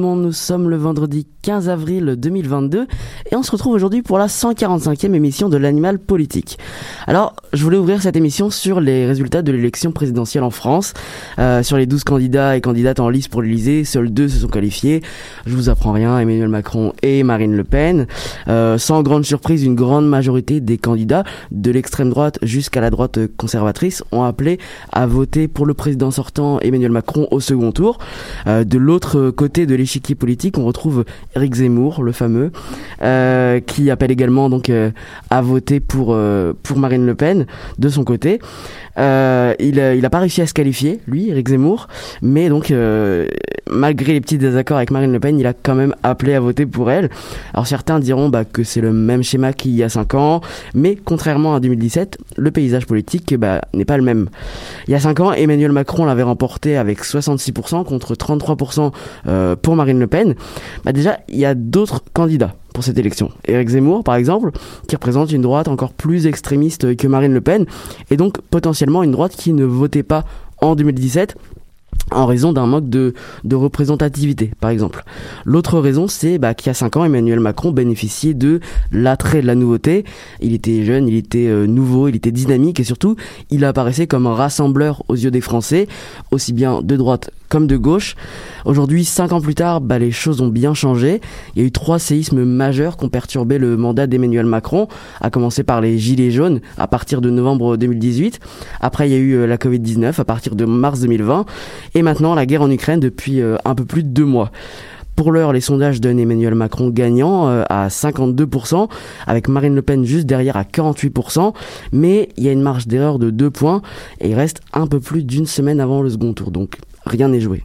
Nous sommes le vendredi 15 avril 2022 et on se retrouve aujourd'hui pour la 145e émission de l'Animal Politique. Alors, je voulais ouvrir cette émission sur les résultats de l'élection présidentielle en France. Euh, sur les 12 candidats et candidates en lice pour l'Elysée, seuls deux se sont qualifiés. Je vous apprends rien, Emmanuel Macron et Marine Le Pen. Euh, sans grande surprise, une grande majorité des candidats, de l'extrême droite jusqu'à la droite conservatrice, ont appelé à voter pour le président sortant Emmanuel Macron au second tour. Euh, de l'autre côté de l'échiquier politique, on retrouve Éric Zemmour, le fameux, euh, qui appelle également donc euh, à voter pour euh, pour Marine Le Pen de son côté. Euh, il il a pas réussi à se qualifier, lui, Éric Zemmour, mais donc euh, malgré les petits désaccords avec Marine Le Pen, il a quand même appelé à voter pour elle. Alors certains diront bah, que c'est le même schéma qu'il y a 5 ans, mais contrairement à 2017, le paysage politique bah, n'est pas le même. Il y a 5 ans, Emmanuel Macron l'avait remporté avec 66% contre 33% euh, pour Marine Le Pen. Bah, déjà, il y a d'autres candidats pour cette élection. Éric Zemmour, par exemple, qui représente une droite encore plus extrémiste que Marine Le Pen, et donc potentiellement une droite qui ne votait pas en 2017 en raison d'un manque de, représentativité, par exemple. L'autre raison, c'est bah, qu'il y a 5 ans, Emmanuel Macron bénéficiait de l'attrait de la nouveauté. Il était jeune, il était euh, nouveau, il était dynamique et surtout, il apparaissait comme un rassembleur aux yeux des Français, aussi bien de droite comme de gauche. Aujourd'hui, cinq ans plus tard, bah, les choses ont bien changé. Il y a eu trois séismes majeurs qui ont perturbé le mandat d'Emmanuel Macron, à commencer par les Gilets jaunes à partir de novembre 2018. Après, il y a eu euh, la Covid-19 à partir de mars 2020. Et maintenant, la guerre en Ukraine depuis euh, un peu plus de deux mois. Pour l'heure, les sondages donnent Emmanuel Macron gagnant euh, à 52%, avec Marine Le Pen juste derrière à 48%, mais il y a une marge d'erreur de 2 points et il reste un peu plus d'une semaine avant le second tour, donc rien n'est joué.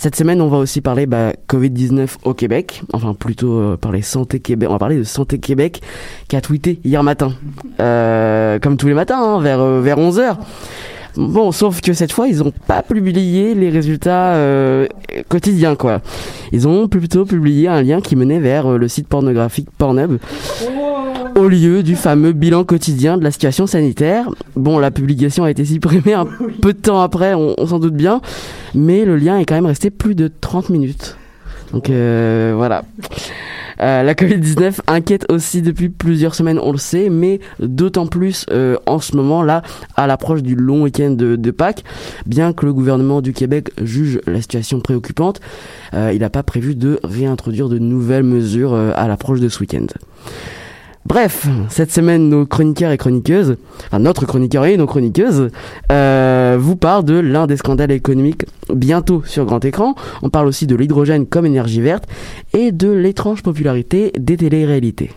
Cette semaine, on va aussi parler bah, Covid-19 au Québec, enfin plutôt euh, parler. On va parler de Santé Québec qui a tweeté hier matin, euh, comme tous les matins, hein, vers, euh, vers 11h. Bon, sauf que cette fois, ils ont pas publié les résultats quotidiens, quoi. Ils ont plutôt publié un lien qui menait vers le site pornographique Pornhub, au lieu du fameux bilan quotidien de la situation sanitaire. Bon, la publication a été supprimée un peu de temps après, on, on s'en doute bien, mais le lien est quand même resté plus de 30 minutes. Donc euh, voilà. Euh, la Covid-19 inquiète aussi depuis plusieurs semaines, on le sait, mais d'autant plus euh, en ce moment là, à l'approche du long week-end de, de Pâques. Bien que le gouvernement du Québec juge la situation préoccupante, euh, il n'a pas prévu de réintroduire de nouvelles mesures à l'approche de ce week-end. Bref, cette semaine, nos chroniqueurs et chroniqueuses, enfin notre chroniqueur et nos chroniqueuses, euh, vous parlent de l'un des scandales économiques bientôt sur grand écran. On parle aussi de l'hydrogène comme énergie verte et de l'étrange popularité des téléréalités.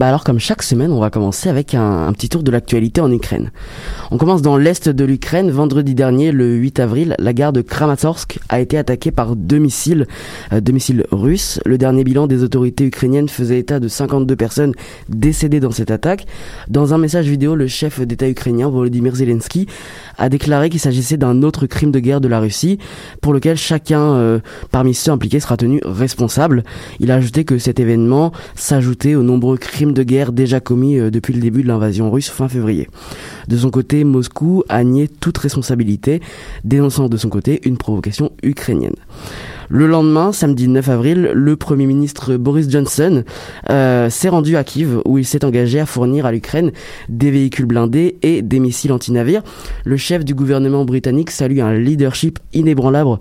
Bah alors comme chaque semaine, on va commencer avec un, petit tour de l'actualité en Ukraine. On commence dans l'est de l'Ukraine. Vendredi dernier, le 8 avril, la gare de Kramatorsk a été attaquée par deux missiles, euh, deux missiles russes. Le dernier bilan des autorités ukrainiennes faisait état de 52 personnes décédées dans cette attaque. Dans un message vidéo, le chef d'État ukrainien Volodymyr Zelensky a déclaré qu'il s'agissait d'un autre crime de guerre de la Russie, pour lequel chacun euh, parmi ceux impliqués sera tenu responsable. Il a ajouté que cet événement s'ajoutait aux nombreux crimes de guerre déjà commis euh, depuis le début de l'invasion russe fin février. De son côté, Moscou a nié toute responsabilité, dénonçant de son côté une provocation ukrainienne. Le lendemain, samedi 9 avril, le Premier ministre Boris Johnson euh, s'est rendu à Kiev où il s'est engagé à fournir à l'Ukraine des véhicules blindés et des missiles anti-navires. Le chef du gouvernement britannique salue un leadership inébranlable,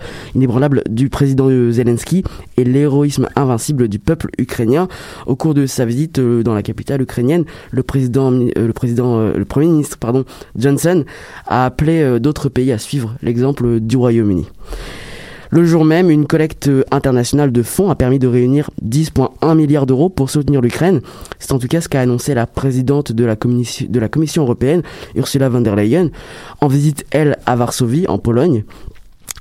du président Zelensky et l'héroïsme invincible du peuple ukrainien. Au cours de sa visite euh, dans la capitale ukrainienne, le euh, le président, le Premier ministre, pardon, Johnson a appelé d'autres pays à suivre l'exemple du Royaume-Uni. Le jour même, une collecte internationale de fonds a permis de réunir 10,1 milliards d'euros pour soutenir l'Ukraine. C'est en tout cas ce qu'a annoncé la présidente de la, Commission européenne, Ursula von der Leyen, en visite, elle, à Varsovie, en Pologne.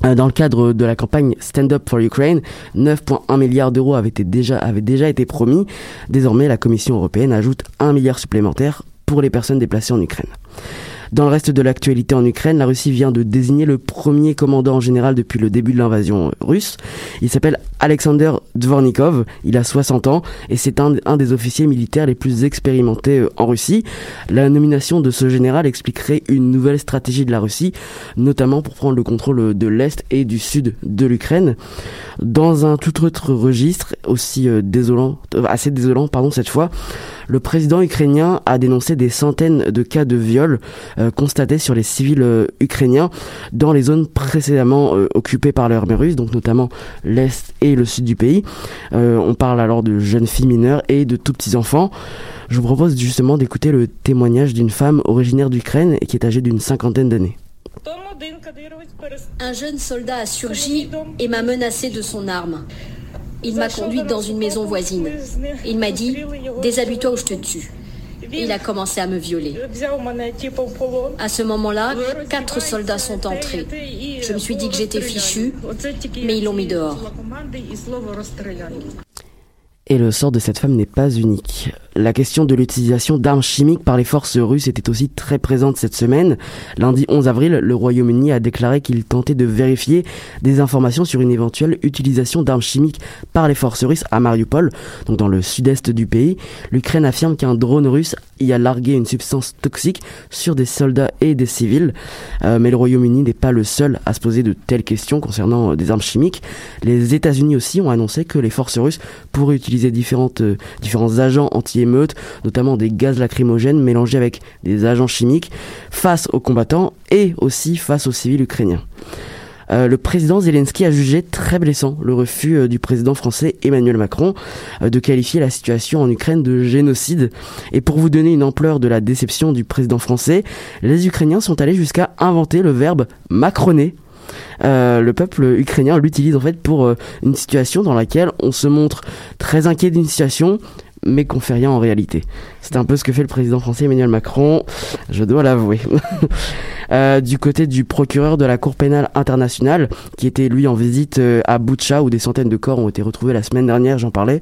Euh, dans le cadre de la campagne Stand Up for Ukraine, 9,1 milliards d'euros avaient, avaient déjà été promis. Désormais, la Commission européenne ajoute 1 milliard supplémentaire pour les personnes déplacées en Ukraine. Dans le reste de l'actualité en Ukraine, la Russie vient de désigner le premier commandant en général depuis le début de l'invasion russe. Il s'appelle Alexander Dvornikov, il a 60 ans et c'est un, des officiers militaires les plus expérimentés euh, en Russie. La nomination de ce général expliquerait une nouvelle stratégie de la Russie, notamment pour prendre le contrôle de l'Est et du Sud de l'Ukraine. Dans un tout autre registre, aussi euh, désolant, euh, assez désolant pardon, cette fois, le président ukrainien a dénoncé des centaines de cas de viol euh, constatés sur les civils euh, ukrainiens dans les zones précédemment euh, occupées par l'armée russe, donc notamment l'est et le sud du pays. on parle alors de jeunes filles mineures et de tout petits enfants. Je vous propose justement d'écouter le témoignage d'une femme originaire d'Ukraine et qui est âgée d'une cinquantaine d'années. Un jeune soldat a surgi et m'a menacé de son arme. Il m'a conduite dans une maison voisine. Il m'a dit Déshabille-toi ou je te tue. Il a commencé à me violer. À ce moment-là, quatre soldats sont entrés. Je me suis dit que j'étais fichu, mais ils l'ont mis dehors. Et le sort de cette femme n'est pas unique. La question de l'utilisation d'armes chimiques par les forces russes était aussi très présente cette semaine. Lundi 11 avril, le Royaume-Uni a déclaré qu'il tentait de vérifier des informations sur une éventuelle utilisation d'armes chimiques par les forces russes à Mariupol, donc dans le sud-est du pays. L'Ukraine affirme qu'un drone russe y a largué une substance toxique sur des soldats et des civils. Euh, mais le Royaume-Uni n'est pas le seul à se poser de telles questions concernant euh, des armes chimiques. Les États-Unis aussi ont annoncé que les forces russes pourraient utiliser euh, différents agents notamment des gaz lacrymogènes mélangés avec des agents chimiques, face aux combattants et aussi face aux civils ukrainiens. Euh, le président Zelensky a jugé très blessant le refus euh, du président français Emmanuel Macron euh, de qualifier la situation en Ukraine de génocide. Et pour vous donner une ampleur de la déception du président français, les Ukrainiens sont allés jusqu'à inventer le verbe macroner. le peuple ukrainien l'utilise en fait pour une situation dans laquelle on se montre très inquiet d'une situation mais qu'on fait rien en réalité. C'est un peu ce que fait le président français Emmanuel Macron, je dois l'avouer. Euh, du côté du procureur de la Cour pénale internationale, qui était lui en visite euh, à Boutcha, où des centaines de corps ont été retrouvés la semaine dernière, j'en parlais,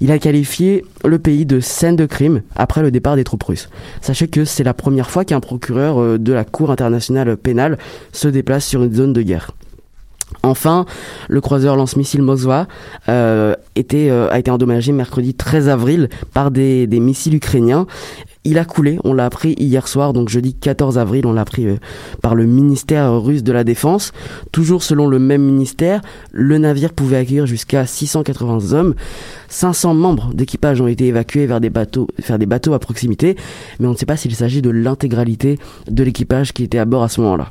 il a qualifié le pays de scène de crime après le départ des troupes russes. Sachez que c'est la première fois qu'un procureur euh, de la Cour internationale pénale se déplace sur une zone de guerre. Enfin, le croiseur lance-missile Moskva euh, était, euh, a été endommagé mercredi 13 avril par des, missiles ukrainiens. Il a coulé, on l'a appris hier soir, donc jeudi 14 avril, on l'a appris euh, par le ministère russe de la Défense. Toujours selon le même ministère, le navire pouvait accueillir jusqu'à 680 hommes. 500 membres d'équipage ont été évacués vers des bateaux à proximité, mais on ne sait pas s'il s'agit de l'intégralité de l'équipage qui était à bord à ce moment-là.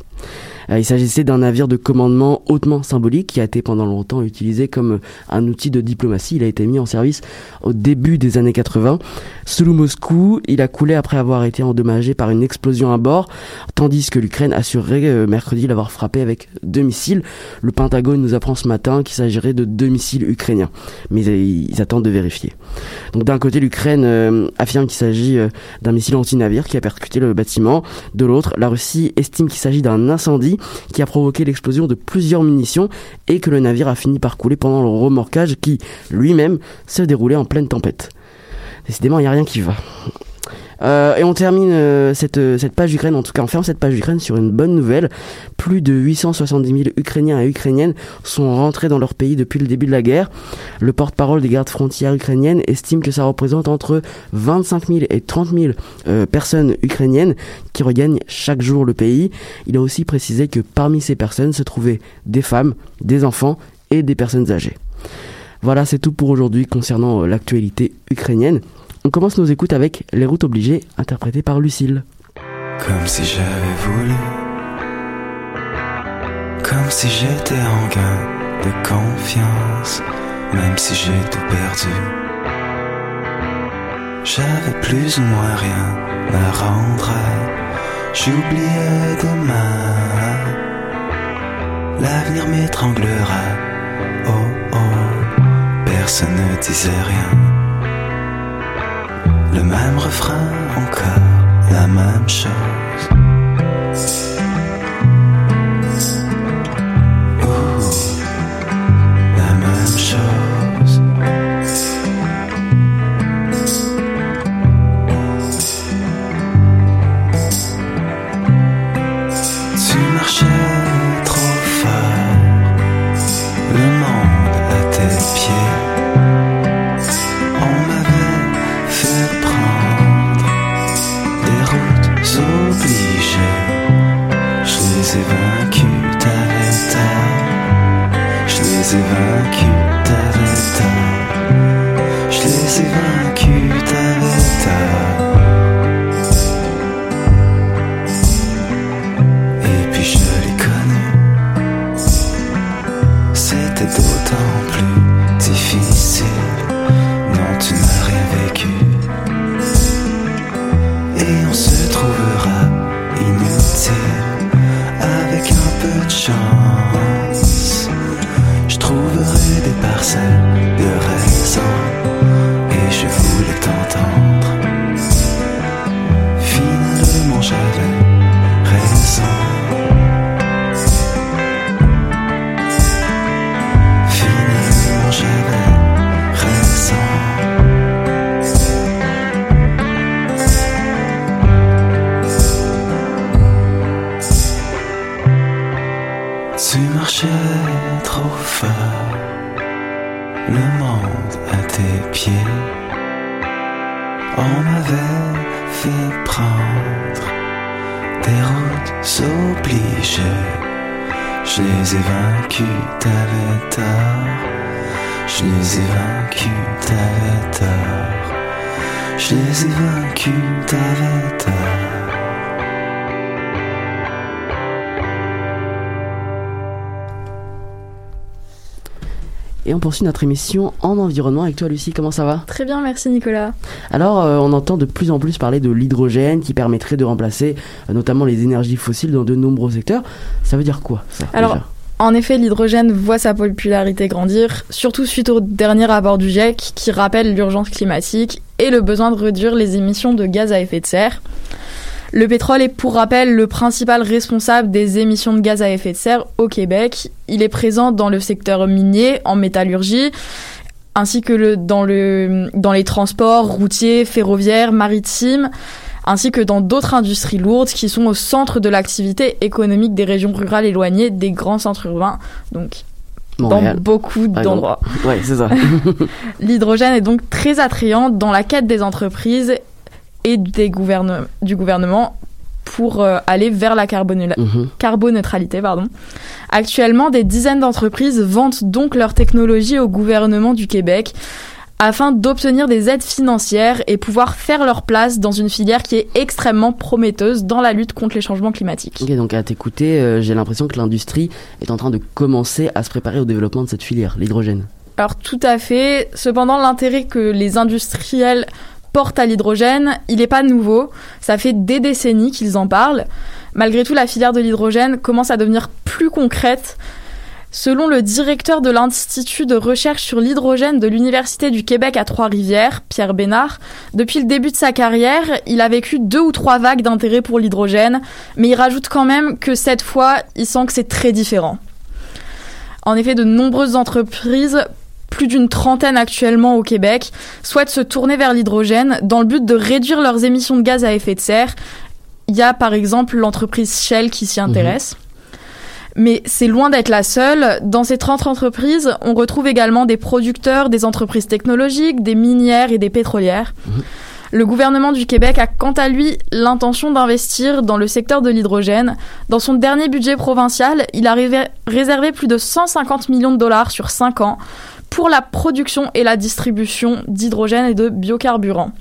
Il s'agissait d'un navire de commandement hautement symbolique qui a été pendant longtemps utilisé comme un outil de diplomatie. Il a été mis en service au début des années 80. Sous Moscou, il a coulé après avoir été endommagé par une explosion à bord, tandis que l'Ukraine assurerait mercredi l'avoir frappé avec deux missiles. Le Pentagone nous apprend ce matin qu'il s'agirait de deux missiles ukrainiens, mais ils attendent de vérifier. Donc d'un côté, l'Ukraine affirme qu'il s'agit d'un missile anti-navire qui a percuté le bâtiment. De l'autre, la Russie estime qu'il s'agit d'un incendie qui a provoqué l'explosion de plusieurs munitions et que le navire a fini par couler pendant le remorquage qui, lui-même, se déroulait en pleine tempête. Décidément, il n'y a rien qui va. Euh, et on termine euh, cette, cette page Ukraine, en tout cas on ferme cette page Ukraine sur une bonne nouvelle. Plus de 870 000 Ukrainiens et Ukrainiennes sont rentrés dans leur pays depuis le début de la guerre. Le porte-parole des gardes frontières ukrainiennes estime que ça représente entre 25 000 et 30 000 euh, personnes ukrainiennes qui regagnent chaque jour le pays. Il a aussi précisé que parmi ces personnes se trouvaient des femmes, des enfants et des personnes âgées. Voilà, c'est tout pour aujourd'hui concernant l'actualité ukrainienne. On commence nos écoutes avec Les routes obligées, interprétées par Lucille. Comme si j'avais voulu, comme si j'étais en gain de confiance, même si j'ai tout perdu. J'avais plus ou moins rien à rendre, j'oubliais demain. L'avenir m'étranglera, oh oh, personne ne disait rien. Le même refrain encore, la même chose. Et on poursuit notre émission en environnement avec toi Lucie, comment ça va? Très bien, merci Nicolas. Alors euh, on entend de plus en plus parler de l'hydrogène qui permettrait de remplacer euh, notamment les énergies fossiles dans de nombreux secteurs. Ça veut dire quoi ça Alors, déjà? En effet, l'hydrogène voit sa popularité grandir, surtout suite au dernier rapport du GIEC qui rappelle l'urgence climatique et le besoin de réduire les émissions de gaz à effet de serre. Le pétrole est pour rappel le principal responsable des émissions de gaz à effet de serre au Québec. Il est présent dans le secteur minier, en métallurgie, ainsi que le, dans, le, dans les transports routiers, ferroviaires, maritimes, ainsi que dans d'autres industries lourdes qui sont au centre de l'activité économique des régions rurales éloignées des grands centres urbains. Donc Montréal. dans beaucoup d'endroits. Ouais, c'est ça. L'hydrogène est donc très attrayant dans la quête des entreprises et des gouverne- du gouvernement pour euh, aller vers la Mhm. carboneutralité. Pardon. Actuellement, des dizaines d'entreprises vendent donc leur technologie au gouvernement du Québec afin d'obtenir des aides financières et pouvoir faire leur place dans une filière qui est extrêmement prometteuse dans la lutte contre les changements climatiques. Ok, donc à t'écouter, euh, j'ai l'impression que l'industrie est en train de commencer à se préparer au développement de cette filière, l'hydrogène. Alors tout à fait. Cependant, l'intérêt que les industriels portent à l'hydrogène, il n'est pas nouveau. Ça fait des décennies qu'ils en parlent. Malgré tout, la filière de l'hydrogène commence à devenir plus concrète. Selon le directeur de l'Institut de recherche sur l'hydrogène de l'Université du Québec à Trois-Rivières, Pierre Bénard, depuis le début de sa carrière, il a vécu deux ou trois vagues d'intérêt pour l'hydrogène, mais il rajoute quand même que cette fois, il sent que c'est très différent. En effet, de nombreuses entreprises plus d'une trentaine actuellement au Québec, souhaitent se tourner vers l'hydrogène dans le but de réduire leurs émissions de gaz à effet de serre. Il y a par exemple l'entreprise Shell qui s'y intéresse. Mais c'est loin d'être la seule. Dans ces 30 entreprises, on retrouve également des producteurs, des entreprises technologiques, des minières et des pétrolières. Le gouvernement du Québec a quant à lui l'intention d'investir dans le secteur de l'hydrogène. Dans son dernier budget provincial, il a réservé plus de 150 millions de dollars sur 5 ans pour la production et la distribution d'hydrogène et de biocarburants.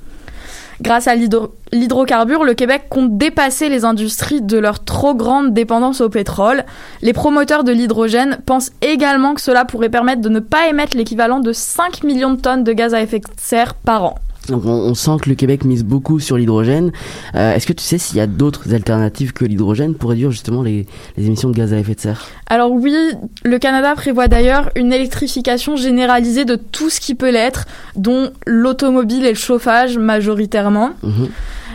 Grâce à l'hydrocarbure, le Québec compte dépasser les industries de leur trop grande dépendance au pétrole. Les promoteurs de l'hydrogène pensent également que cela pourrait permettre de ne pas émettre l'équivalent de 5 millions de tonnes de gaz à effet de serre par an. Donc on, sent que le Québec mise beaucoup sur l'hydrogène. Euh, est-ce que tu sais s'il y a d'autres alternatives que l'hydrogène pour réduire justement les, émissions de gaz à effet de serre? Alors oui, le Canada prévoit d'ailleurs une électrification généralisée de tout ce qui peut l'être, dont l'automobile et le chauffage majoritairement. Mhm.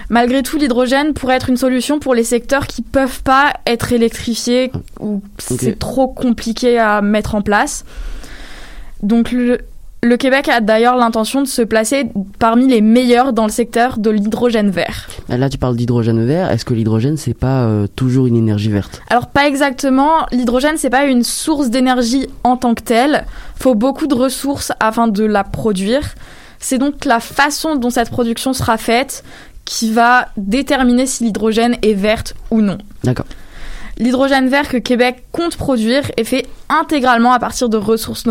Malgré tout, l'hydrogène pourrait être une solution pour les secteurs qui peuvent pas être électrifiés ou c'est trop compliqué à mettre en place. Donc le, le Québec a d'ailleurs l'intention de se placer parmi les meilleurs dans le secteur de l'hydrogène vert. Là, tu parles d'hydrogène vert. Est-ce que l'hydrogène, c'est pas euh, toujours une énergie verte? Alors, pas exactement. L'hydrogène, c'est pas une source d'énergie en tant que telle. Faut beaucoup de ressources afin de la produire. C'est donc la façon dont cette production sera faite qui va déterminer si l'hydrogène est verte ou non. D'accord. L'hydrogène vert que Québec compte produire est fait intégralement à partir de ressources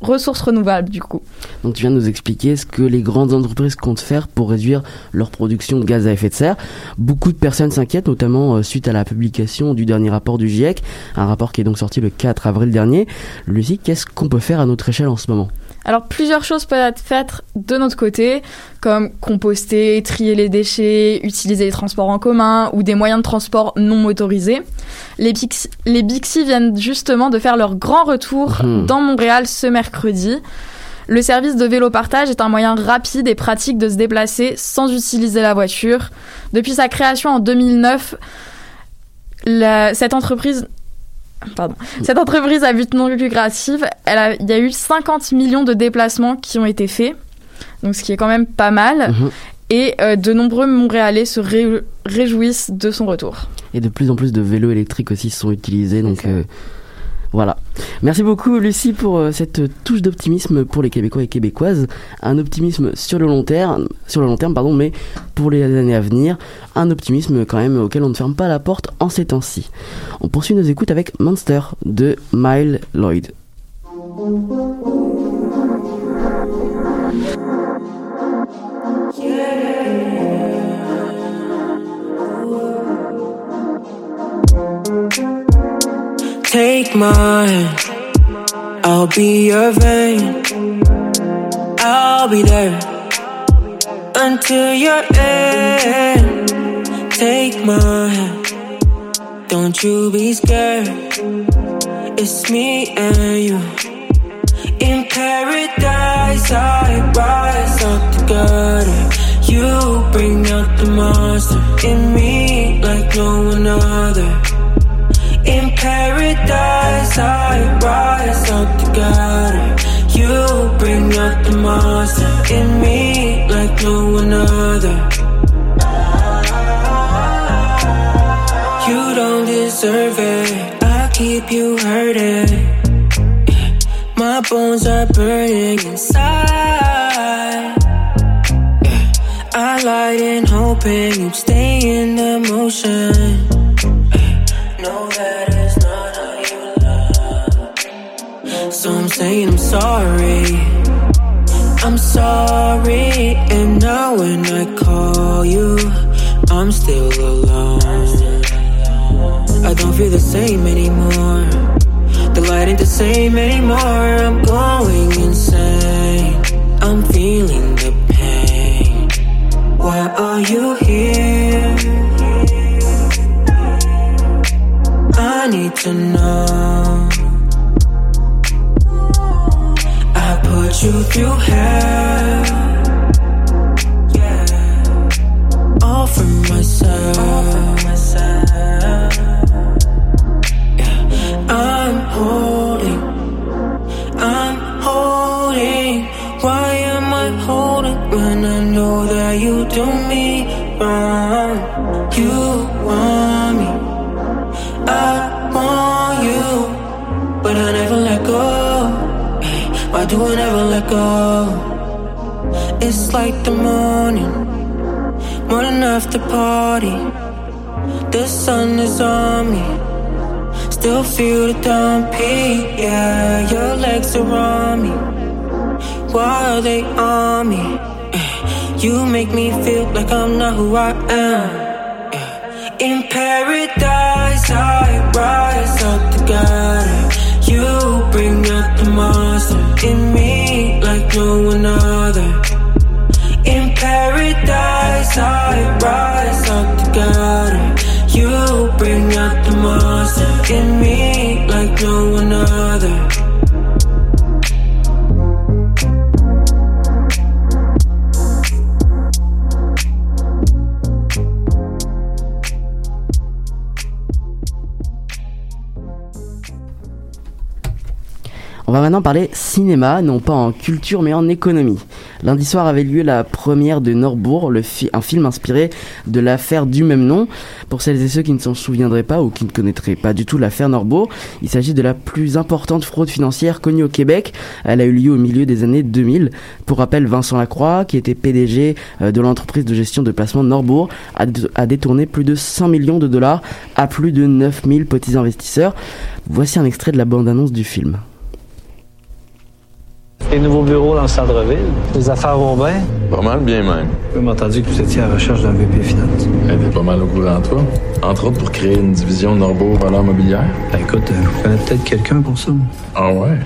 ressources renouvelables du coup. Donc tu viens de nous expliquer ce que les grandes entreprises comptent faire pour réduire leur production de gaz à effet de serre. Beaucoup de personnes s'inquiètent, notamment euh, suite à la publication du dernier rapport du GIEC, un rapport qui est donc sorti le 4 avril dernier. Lucie, qu'est-ce qu'on peut faire à notre échelle en ce moment? Alors plusieurs choses peuvent être faites de notre côté, comme composter, trier les déchets, utiliser les transports en commun ou des moyens de transport non motorisés. Les, Bixi, viennent justement de faire leur grand retour mmh. dans Montréal ce mercredi. Le service de vélo partage est un moyen rapide et pratique de se déplacer sans utiliser la voiture. Depuis sa création en 2009, cette entreprise Pardon. Cette entreprise à but non lucratif, elle il y a eu 50 millions de déplacements qui ont été faits, donc ce qui est quand même pas mal. Mhm. Et euh, de nombreux Montréalais se réjouissent de son retour. Et de plus en plus de vélos électriques aussi sont utilisés, donc voilà. Merci beaucoup Lucie pour euh, cette touche d'optimisme pour les Québécois et Québécoises. Un optimisme sur le long terme, sur le long terme pardon, mais pour les années à venir, un optimisme quand même auquel on ne ferme pas la porte en ces temps-ci. On poursuit nos écoutes avec Monster de Mile Lloyd. Take my hand, I'll be your vein. I'll be there until your end. Take my hand, don't you be scared. It's me and you. In paradise, I rise up together. You bring out the monster in me like no one other. Paradise, I rise up together. You bring out the monster in me like no one other. You don't deserve it. I keep you hurting. My bones are burning inside. I lied in hoping you'd stay in sorry. I'm sorry, and now when I call you, I'm still alone. I don't feel the same anymore. The light ain't the same anymore. I'm going insane. I'm feeling the pain. Why are you here? I need to know. you have. Go? It's like the morning, morning after party. The sun is on me, still feel the dumpy. Yeah, your legs are on me. Why are they on me? Eh, you make me feel like I'm not who I am. Eh, in paradise, maintenant parler cinéma, non pas en culture mais en économie. Lundi soir avait lieu la première de Norbourg, un film inspiré de l'affaire du même nom. Pour celles et ceux qui ne s'en souviendraient pas ou qui ne connaîtraient pas du tout l'affaire Norbourg, il s'agit de la plus importante fraude financière connue au Québec. Elle a eu lieu au milieu des années 2000. Pour rappel, Vincent Lacroix, qui était PDG euh, de l'entreprise de gestion de placement Norbourg, a, a détourné plus de 100 millions de dollars à plus de 9000 petits investisseurs. Voici un extrait de la bande-annonce du film. Les nouveaux bureaux dans le centre-ville. Les affaires vont bien? Pas mal bien même. J'ai entendu que vous étiez à la recherche d'un VP Finance? Elle était pas mal au courant, toi. Entre autres pour créer une division Norbeau valeur mobilière. Ben, écoute, euh, je connais peut-être quelqu'un pour ça. Ah ouais?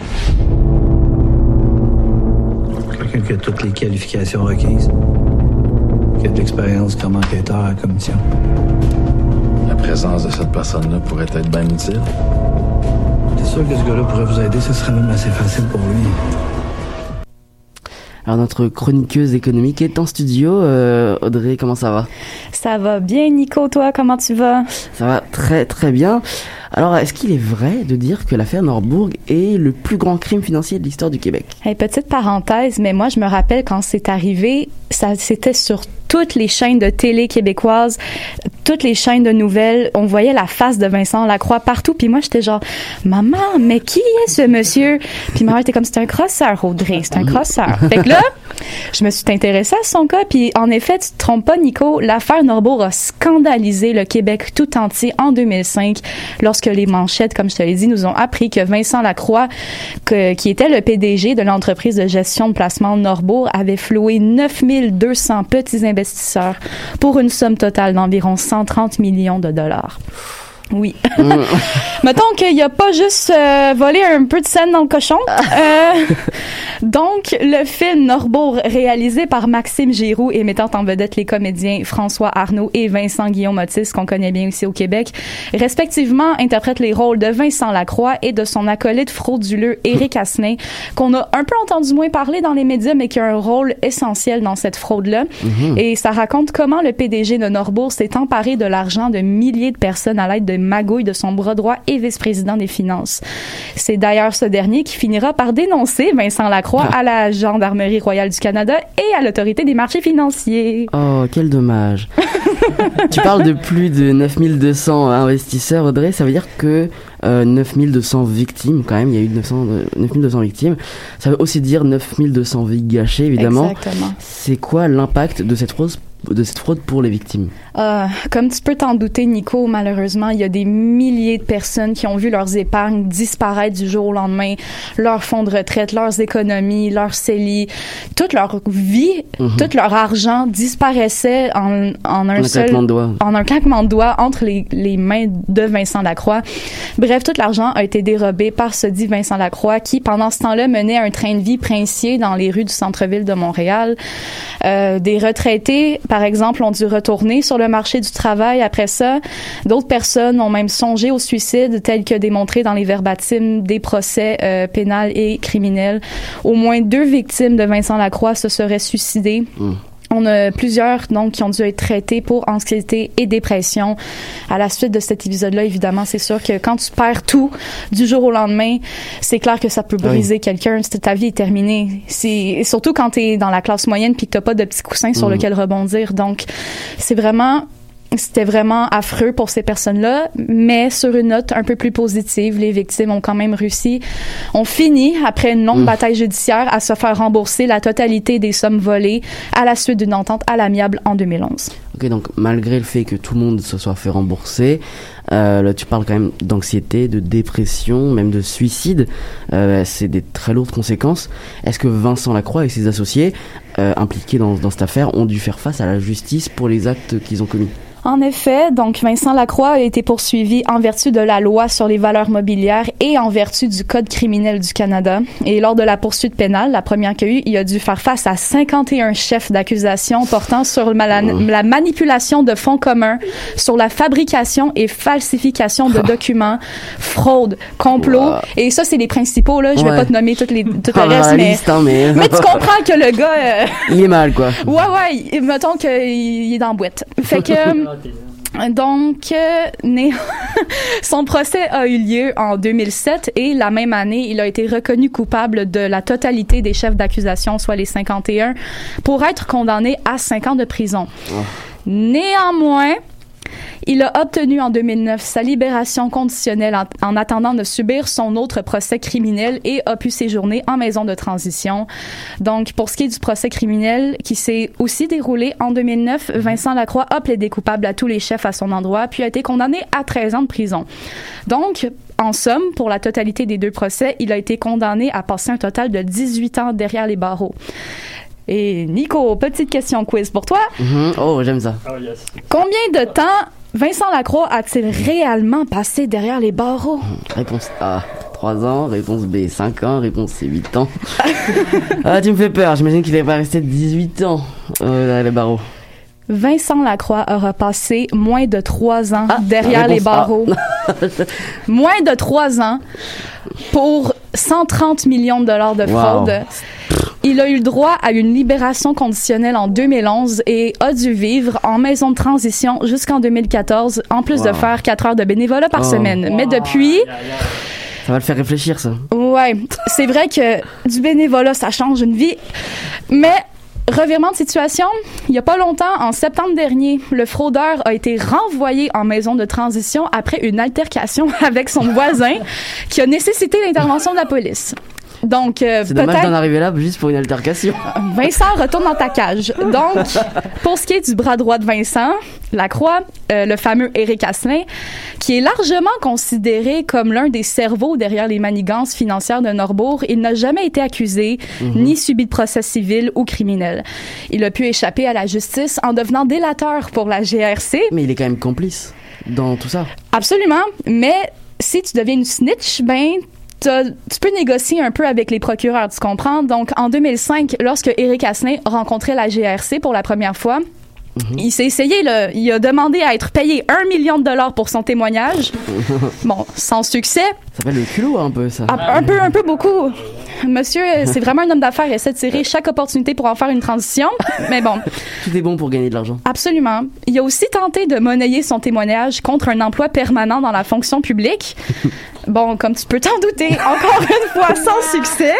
Quelqu'un qui a toutes les qualifications requises. Qui a de l'expérience comme enquêteur à la commission. La présence de cette personne-là pourrait être bien utile. C'est sûr que ce gars-là pourrait vous aider, ce serait même assez facile pour lui. Alors notre chroniqueuse économique est en studio. Euh, Audrey, comment ça va? Ça va bien, Nico, toi, comment tu vas? Ça va très très bien. Alors, est-ce qu'il est vrai de dire que l'affaire Norbourg est le plus grand crime financier de l'histoire du Québec? Hey, petite parenthèse, mais moi, je me rappelle quand c'est arrivé, ça c'était sur toutes les chaînes de télé québécoises, toutes les chaînes de nouvelles. On voyait la face de Vincent Lacroix partout. Puis moi, j'étais genre, maman, mais qui est ce monsieur? Puis ma mère était comme, c'est un crosseur, Audrey, c'est un crosseur. fait que là, je me suis intéressée à son cas. Puis en effet, tu te trompes pas, Nico, l'affaire Norbourg a scandalisé le Québec tout entier en 2005 lorsque les manchettes, comme je te l'ai dit, nous ont appris que Vincent Lacroix, que- qui était le PDG de l'entreprise de gestion de placement Norbourg, avait floué 9200 petits investisseurs pour une somme totale d'environ 130 millions de dollars. Oui. Mettons qu'il a pas juste euh, volé un peu de scène dans le cochon. Euh, donc, le film Norbourg, réalisé par Maxime Giroux et mettant en vedette les comédiens François Arnaud et Vincent Guillaume Otis, qu'on connaît bien ici au Québec, respectivement interprètent les rôles de Vincent Lacroix et de son acolyte frauduleux Éric Asselin, qu'on a un peu entendu moins parler dans les médias, mais qui a un rôle essentiel dans cette fraude-là. Mhm. Et ça raconte comment le PDG de Norbourg s'est emparé de l'argent de milliers de personnes à l'aide de magouilles de son bras droit et vice-président des Finances. C'est d'ailleurs ce dernier qui finira par dénoncer Vincent Lacroix à la Gendarmerie royale du Canada et à l'Autorité des marchés financiers. Oh, quel dommage. tu parles de plus de 9200 investisseurs, Audrey. Ça veut dire que euh, 9200 victimes, quand même, il y a eu 900, euh, 9200 victimes. Ça veut aussi dire 9200 vies gâchées, évidemment. Exactement. C'est quoi l'impact de cette fraude de cette fraude pour les victimes Euh, comme tu peux t'en douter, Nico, malheureusement, il y a des milliers de personnes qui ont vu leurs épargnes disparaître du jour au lendemain, leurs fonds de retraite, leurs économies, leurs CELI, toute leur vie, Mhm. tout leur argent disparaissait en, en un Un seul claquement de doigts. en un claquement de doigts entre les, les mains de Vincent Lacroix. Bref, tout l'argent a été dérobé par ce dit Vincent Lacroix qui, pendant ce temps-là, menait un train de vie princier dans les rues du centre-ville de Montréal. Euh, des retraités, par exemple, ont dû retourner sur le marché du travail après ça. D'autres personnes ont même songé au suicide, tel que démontré dans les verbatims des procès euh, pénals et criminels. Au moins deux victimes de Vincent Lacroix se seraient suicidées. On a plusieurs donc qui ont dû être traités pour anxiété et dépression. À la suite de cet épisode-là, évidemment, c'est sûr que quand tu perds tout du jour au lendemain, c'est clair que ça peut Ah oui. briser quelqu'un. Ta vie est terminée. C'est surtout quand tu es dans la classe moyenne puis que t'as pas de petits coussins sur Mhm. lequel rebondir. Donc, c'est vraiment c'était vraiment affreux pour ces personnes-là, mais sur une note un peu plus positive, les victimes ont quand même réussi, ont fini, après une longue bataille judiciaire, à se faire rembourser la totalité des sommes volées à la suite d'une entente à l'amiable en 2011. Ok, donc malgré le fait que tout le monde se soit fait rembourser, euh, là, tu parles quand même d'anxiété, de dépression, même de suicide. Euh, c'est des très lourdes conséquences. Est-ce que Vincent Lacroix et ses associés euh, impliqués dans, dans cette affaire ont dû faire face à la justice pour les actes qu'ils ont commis? En effet, donc Vincent Lacroix a été poursuivi en vertu de la loi sur les valeurs mobilières et en vertu du Code criminel du Canada. Et lors de la poursuite pénale, la première qu'il a eu, il a dû faire face à 51 chefs d'accusation portant sur la, la manipulation de fonds communs, sur la fabrication et falsification de documents, fraude, complot. Wow. Et ça, c'est les principaux, là. Je vais Ouais. pas te nommer toutes les, tout Ah, le dans reste, la mais... liste, hein, mais... mais tu comprends que le gars... euh, Il est mal, quoi. Ouais, ouais, il- mettons qu'il est dans la boîte. Fait que... Donc, euh, né- son procès a eu lieu en 2007 et la même année, il a été reconnu coupable de la totalité des chefs d'accusation, soit les 51, pour être condamné à 5 ans de prison. Néanmoins, il a obtenu en 2009 sa libération conditionnelle en, en attendant de subir son autre procès criminel et a pu séjourner en maison de transition. Donc, pour ce qui est du procès criminel qui s'est aussi déroulé en 2009, Vincent Lacroix a plaidé coupable à tous les chefs à son endroit puis a été condamné à 13 ans de prison. Donc, en somme, pour la totalité des deux procès, il a été condamné à passer un total de 18 ans derrière les barreaux. Et Nico, petite question quiz pour toi. Mhm. Oh, j'aime ça. Combien de temps Vincent Lacroix a-t-il réellement passé derrière les barreaux? Réponse A, 3 ans. Réponse B, 5 ans. Réponse C, 8 ans. ah, tu me fais peur. J'imagine qu'il n'est pas resté 18 ans euh, derrière les barreaux. Vincent Lacroix aura passé moins de trois ans derrière les barreaux. moins de trois ans pour 130 millions de dollars de Wow. Il a eu le droit à une libération conditionnelle en 2011 et a dû vivre en maison de transition jusqu'en 2014, en plus de faire quatre heures de bénévolat par Oh. semaine. Mais depuis, Ça va le faire réfléchir, ça. Ouais, c'est vrai que du bénévolat, ça change une vie. Mais revirement de situation, il y a pas longtemps, en septembre dernier, le fraudeur a été renvoyé en maison de transition après une altercation avec son voisin qui a nécessité l'intervention de la police. Donc, euh, C'est dommage d'en arriver là juste pour une altercation. Vincent retourne dans ta cage. Donc, pour ce qui est du bras droit de Vincent, Lacroix, euh, le fameux Éric Asselin, qui est largement considéré comme l'un des cerveaux derrière les manigances financières de Norbourg, il n'a jamais été accusé Mhm. ni subi de procès civil ou criminel. Il a pu échapper à la justice en devenant délateur pour la GRC. Mais il est quand même complice dans tout ça. Absolument, mais si tu deviens une snitch, ben tu peux négocier un peu avec les procureurs, tu comprends? Donc, en 2005, lorsque Éric Asselin rencontrait la GRC pour la première fois, il s'est essayé, là. Il a demandé à être payé un million de dollars pour son témoignage. Bon, sans succès. Ça fait le culot un peu, ça. Ah, Un peu, un peu beaucoup. Monsieur, c'est vraiment un homme d'affaires. Il essaie de tirer chaque opportunité pour en faire une transition. Mais bon, Tout est bon pour gagner de l'argent. absolument. Il a aussi tenté de monnayer son témoignage contre un emploi permanent dans la fonction publique. Bon, comme tu peux t'en douter, encore une fois, sans succès.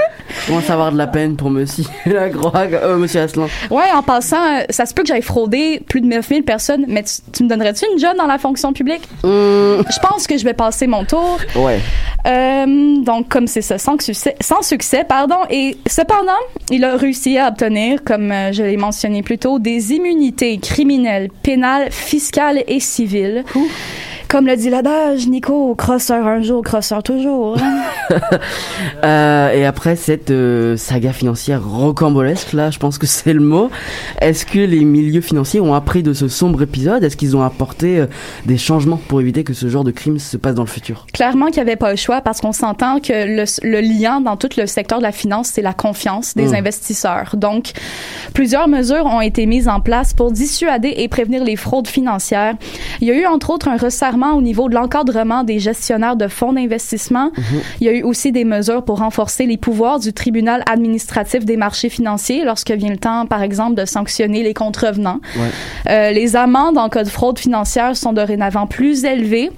On va savoir de la peine pour monsieur Lacroix, euh, monsieur Asselin. Ouais, en passant, euh, ça se peut que j'aille frauder plus de 9000 personnes, mais tu, tu me donnerais-tu une jeune dans la fonction publique? Je pense que je vais passer mon tour. Ouais. Euh, donc, comme c'est ça, sans succès, sans succès pardon. Et cependant, il a réussi à obtenir, comme euh, je l'ai mentionné plus tôt, des immunités criminelles, pénales, fiscales et civiles. Comme le dit l'adage, Nico, crosseur un jour, crosseur toujours. hein. Euh, et après cette euh, saga financière rocambolesque, là, je pense que c'est le mot. Est-ce que les milieux financiers ont appris de ce sombre épisode? Est-ce qu'ils ont apporté euh, des changements pour éviter que ce genre de crime se passe dans le futur? Clairement qu'il n'y avait pas le choix parce qu'on s'entend que le, le lien dans tout le secteur de la finance, c'est la confiance des Mm. investisseurs. Donc, plusieurs mesures ont été mises en place pour dissuader et prévenir les fraudes financières. Il y a eu entre autres un resserrement au niveau de l'encadrement des gestionnaires de fonds d'investissement. Il y a eu aussi des mesures pour renforcer les pouvoirs du tribunal administratif des marchés financiers lorsque vient le temps, par exemple, de sanctionner les contrevenants. Euh, les amendes en cas de fraude financière sont dorénavant plus élevées.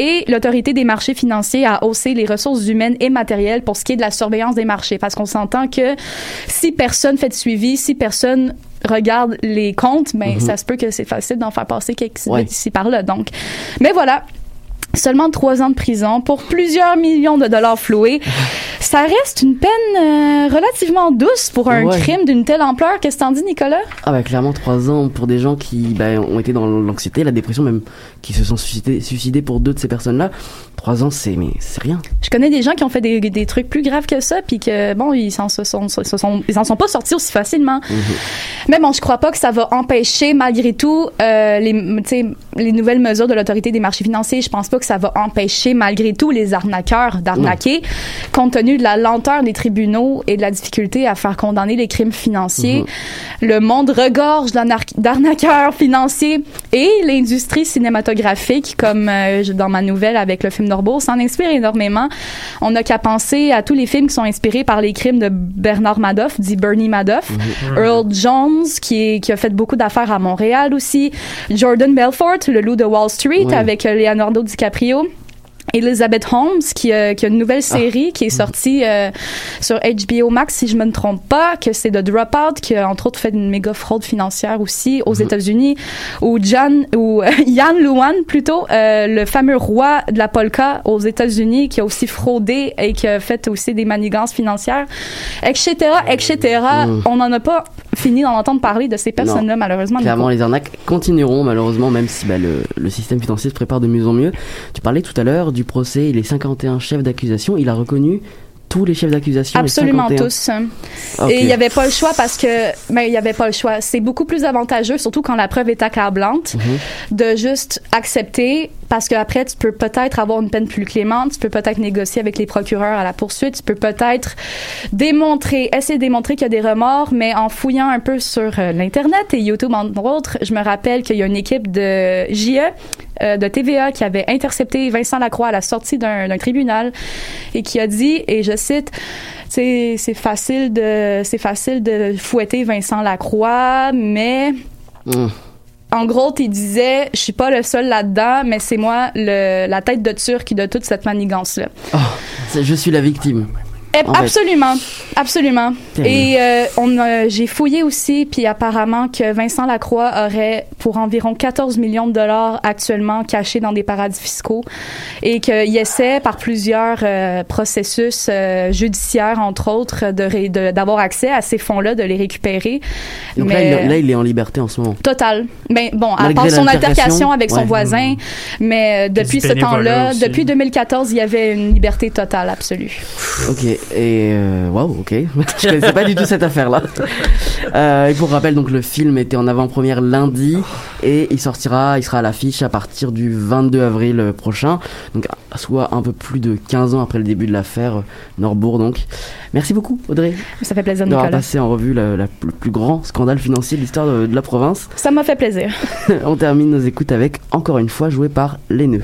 Et l'autorité des marchés financiers a haussé les ressources humaines et matérielles pour ce qui est de la surveillance des marchés. Parce qu'on s'entend que si personne fait de suivi, si personne regarde les comptes, ben, Mhm. ça se peut que c'est facile d'en faire passer quelques Ouais. ici par là. Donc, mais voilà. Seulement trois ans de prison pour plusieurs millions de dollars floués. Ça reste une peine euh, relativement douce pour un Ouais. crime d'une telle ampleur. Qu'est-ce que t'en dis, Nicolas? Ah bah clairement trois ans pour des gens qui bah, ont été dans l'anxiété, la dépression même, qui se sont suicidés, suicidés pour deux de ces personnes-là. Trois ans c'est mais c'est rien. Je connais des gens qui ont fait des, des trucs plus graves que ça, puis que bon, ils s'en se sont, ils en sont pas sortis aussi facilement. Mais bon, je crois pas que ça va empêcher, malgré tout, euh, les, les nouvelles mesures de l'autorité des marchés financiers. Je pense pas que ça va empêcher, malgré tout, les arnaqueurs d'arnaquer, compte tenu de la lenteur des tribunaux et de la difficulté à faire condamner les crimes financiers. Le monde regorge d'arna- d'arnaqueurs financiers et l'industrie cinématographique, comme euh, dans ma nouvelle avec le film Norbeau, s'en inspire énormément. On n'a qu'à penser à tous les films qui sont inspirés par les crimes de Bernard Madoff, dit Bernie Madoff, Earl Jones, qui, est, qui a fait beaucoup d'affaires à Montréal aussi, Jordan Belfort, le loup de Wall Street, avec euh, Leonardo DiCaprio. Elizabeth Holmes, qui, euh, qui a une nouvelle série qui est sortie euh, sur HBO Max, si je me ne trompe pas, que c'est The Dropout, qui a entre autres fait une méga fraude financière aussi aux États-Unis, ou Jan, ou euh, Yan Luan plutôt, euh, le fameux roi de la polka aux États-Unis, qui a aussi fraudé et qui a fait aussi des manigances financières, etc., etc. Mm. On n'en a pas fini d'en entendre parler de ces personnes-là, malheureusement. Clairement, les arnaques continueront malheureusement, même si bah, le, le système financier se prépare de mieux en mieux. Tu parlais tout à l'heure du procès, les 51 chefs d'accusation. Il a reconnu tous les chefs d'accusation. Absolument 51. tous. Et il n'y avait pas le choix parce que, mais il n'y avait pas le choix. C'est beaucoup plus avantageux, surtout quand la preuve est accablante, Mhm. de juste accepter parce qu'après, tu peux peut-être avoir une peine plus clémente, tu peux peut-être négocier avec les procureurs à la poursuite, tu peux peut-être démontrer, essayer de démontrer qu'il y a des remords, mais en fouillant un peu sur euh, l'Internet et YouTube, entre autres, je me rappelle qu'il y a une équipe de JE, euh, de TVA, qui avait intercepté Vincent Lacroix à la sortie d'un tribunal et qui a dit, et je cite, c'est facile de fouetter Vincent Lacroix, mais Mm. En gros, il disait, je suis pas le seul là-dedans, mais c'est moi le, la tête de turc de toute cette manigance-là. Oh, je suis la victime. Eh, En fait. absolument, absolument. Et euh, on a- j'ai fouillé aussi, puis apparemment que Vincent Lacroix aurait pour environ 14 millions de dollars actuellement cachés dans des paradis fiscaux et qu'il essaie par plusieurs euh, processus euh, judiciaires, entre autres, de ré- de- d'avoir accès à ces fonds-là, de les récupérer. Donc là, Mais- il, là, il est en liberté en ce moment. Total. Mais bon, à part son altercation avec son ouais. voisin, mais euh, depuis ce temps-là, depuis 2014, il y avait une liberté totale absolue. Ok, et euh, waouh, ok. je connaissais pas du tout cette affaire-là. Euh, et pour rappel, donc le film était en avant-première lundi et il sortira, il sera à l'affiche à partir du 22 avril prochain, donc soit un peu plus de 15 ans après le début de l'affaire Norbourg. Donc, merci beaucoup, Audrey. Ça fait plaisir, D'avoir passé en revue la- la- le plus grand scandale financier de l'histoire de, de la province. Ça m'a fait plaisir. On termine nos écoutes avec encore une fois joué par les nœuds.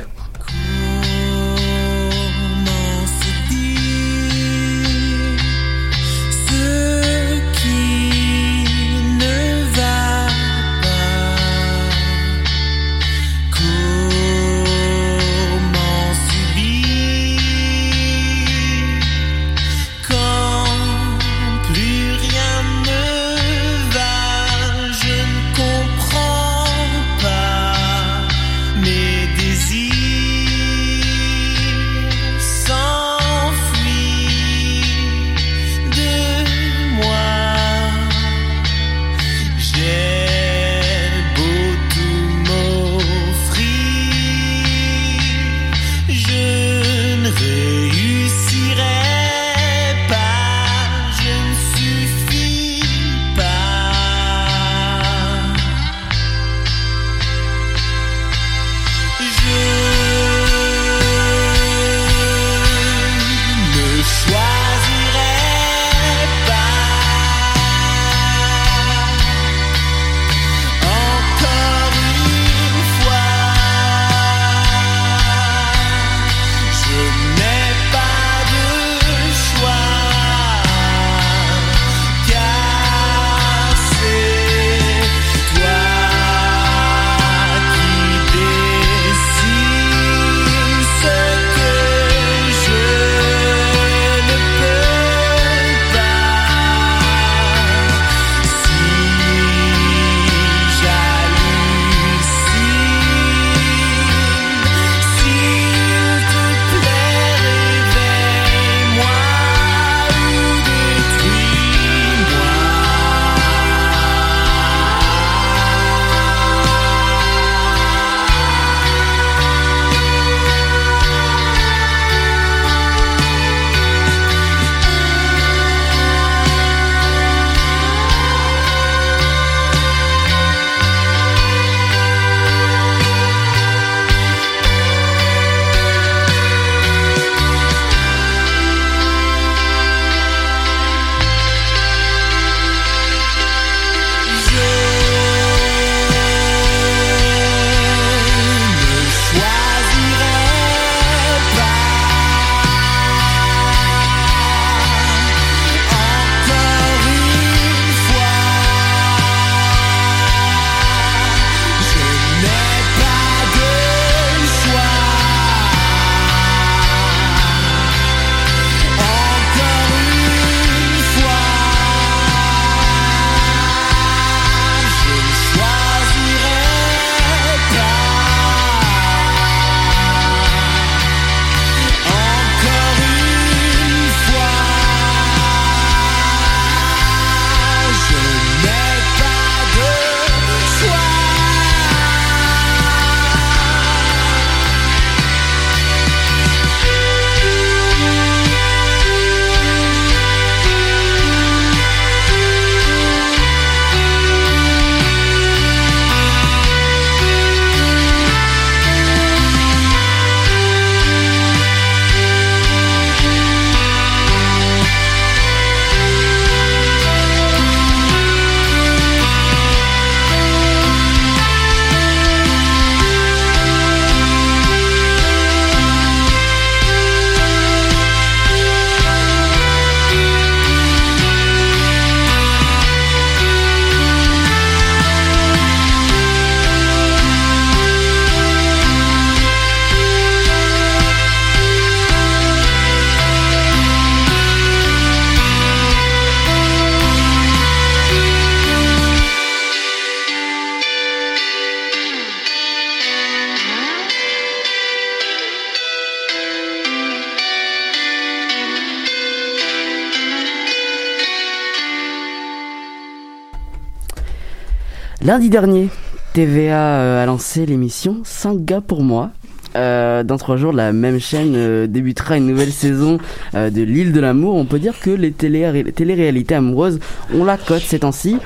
Lundi dernier, TVA euh, a lancé l'émission 5 gars pour moi. Euh, dans trois jours, la même chaîne euh, débutera une nouvelle saison euh, de l'île de l'amour. On peut dire que les télé- téléréalités amoureuses ont la cote ces temps-ci.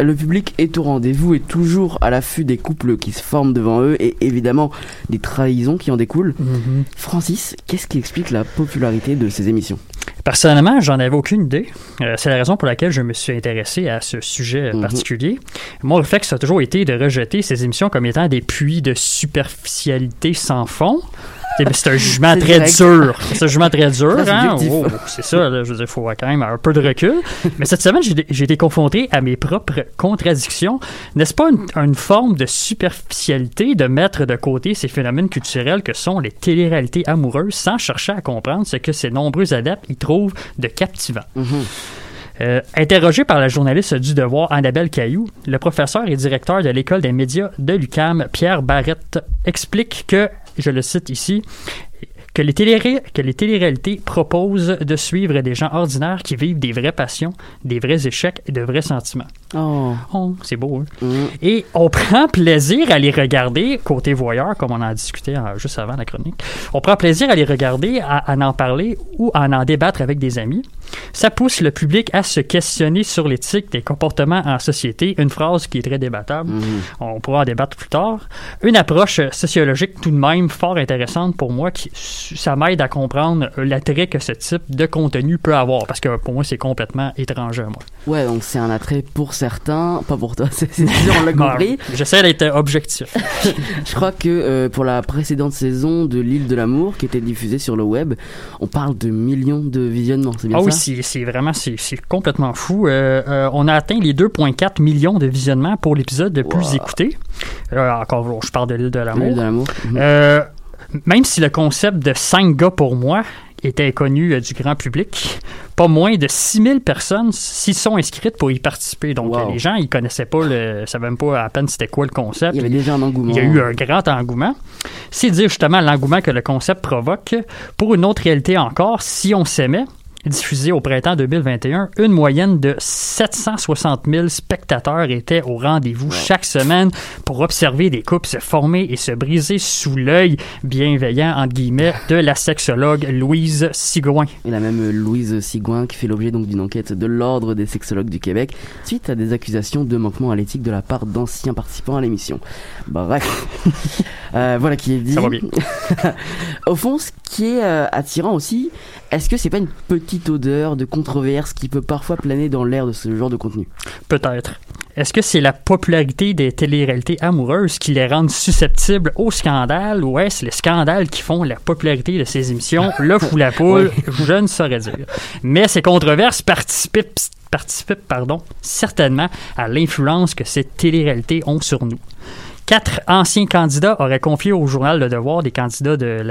Le public est au rendez-vous et toujours à l'affût des couples qui se forment devant eux et évidemment des trahisons qui en découlent. Francis, qu'est-ce qui explique la popularité de ces émissions? Personnellement, j'en avais aucune idée. Euh, c'est la raison pour laquelle je me suis intéressé à ce sujet Mhm. particulier. Mon réflexe a toujours été de rejeter ces émissions comme étant des puits de superficialité sans fond. C'est c'est un jugement très dur. C'est un jugement très dur. Hein? subjectif. Oh, c'est ça, là, je veux dire, il faut quand même un peu de recul. Mais cette semaine, j'ai été confronté à mes propres contradictions. N'est-ce pas une, une forme de superficialité de mettre de côté ces phénomènes culturels que sont les téléréalités amoureuses sans chercher à comprendre ce que ces nombreux adeptes y trouvent de captivant? Euh, interrogé par la journaliste du Devoir Annabelle Caillou, le professeur et directeur de l'école des médias de l'UCAM, Pierre Barrette, explique que, je le cite ici, que les, téléréalités proposent de suivre des gens ordinaires qui vivent des vraies passions, des vrais échecs et de vrais sentiments. Oh, Oh, c'est beau, hein? Et on prend plaisir à les regarder, côté voyeur, comme on en discutait euh, juste avant la chronique. On prend plaisir à les regarder, à, à en parler ou à en débattre avec des amis. Ça pousse le public à se questionner sur l'éthique des comportements en société, une phrase qui est très débattable. On pourra en débattre plus tard. Une approche sociologique tout de même fort intéressante pour moi, qui ça m'aide à comprendre l'attrait que ce type de contenu peut avoir, parce que pour moi, c'est complètement étranger à moi. ouais, donc c'est un attrait pour certains, pas pour toi, c'est sûr, on l'a compris. J'essaie d'être objectif. Je crois que euh, pour la précédente saison de l'île de l'amour qui était diffusée sur le web, on parle de millions de visionnements, c'est bien Ah ça? oui, c'est vraiment, c'est complètement fou. Euh, euh, on a atteint les 2,4 millions de visionnements pour l'épisode le plus écouté. Encore, je parle de l'île de L'île l'amour. de l'amour. Mhm. Même si le concept de 5 gars pour moi était connu euh, du grand public, pas moins de 6000 personnes s'y sont inscrites pour y participer. Donc, Wow. les gens, ils connaissaient pas, le, savaient même pas à peine c'était quoi le concept. Il y avait déjà un engouement. Il y a eu un grand engouement. C'est dire justement l'engouement que le concept provoque. Pour une autre réalité encore, si on s'aimait, diffusé au printemps 2021, une moyenne de 760 000 spectateurs étaient au rendez-vous chaque semaine pour observer des couples se former et se briser sous l'œil bienveillant, entre guillemets, de la sexologue Louise Sigouin. Et la même Louise Sigouin qui fait l'objet donc d'une enquête de l'Ordre des sexologues du Québec suite à des accusations de manquement à l'éthique de la part d'anciens participants à l'émission. Bref, Euh, voilà qui est dit. Ça va bien. Au fond, ce qui est euh, attirant aussi, est-ce que c'est pas une petite odeur de controverse qui peut parfois planer dans l'air de ce genre de contenu? Peut-être. Est-ce que c'est la popularité des téléréalités amoureuses qui les rendent susceptibles au scandale ou est-ce les scandales qui font la popularité de ces émissions, l'œuf ou la poule, je ne saurais dire. Mais ces controverses participent, participent pardon, certainement à l'influence que ces téléréalités ont sur nous. Quatre anciens candidats auraient confié au journal Le Devoir des candidats de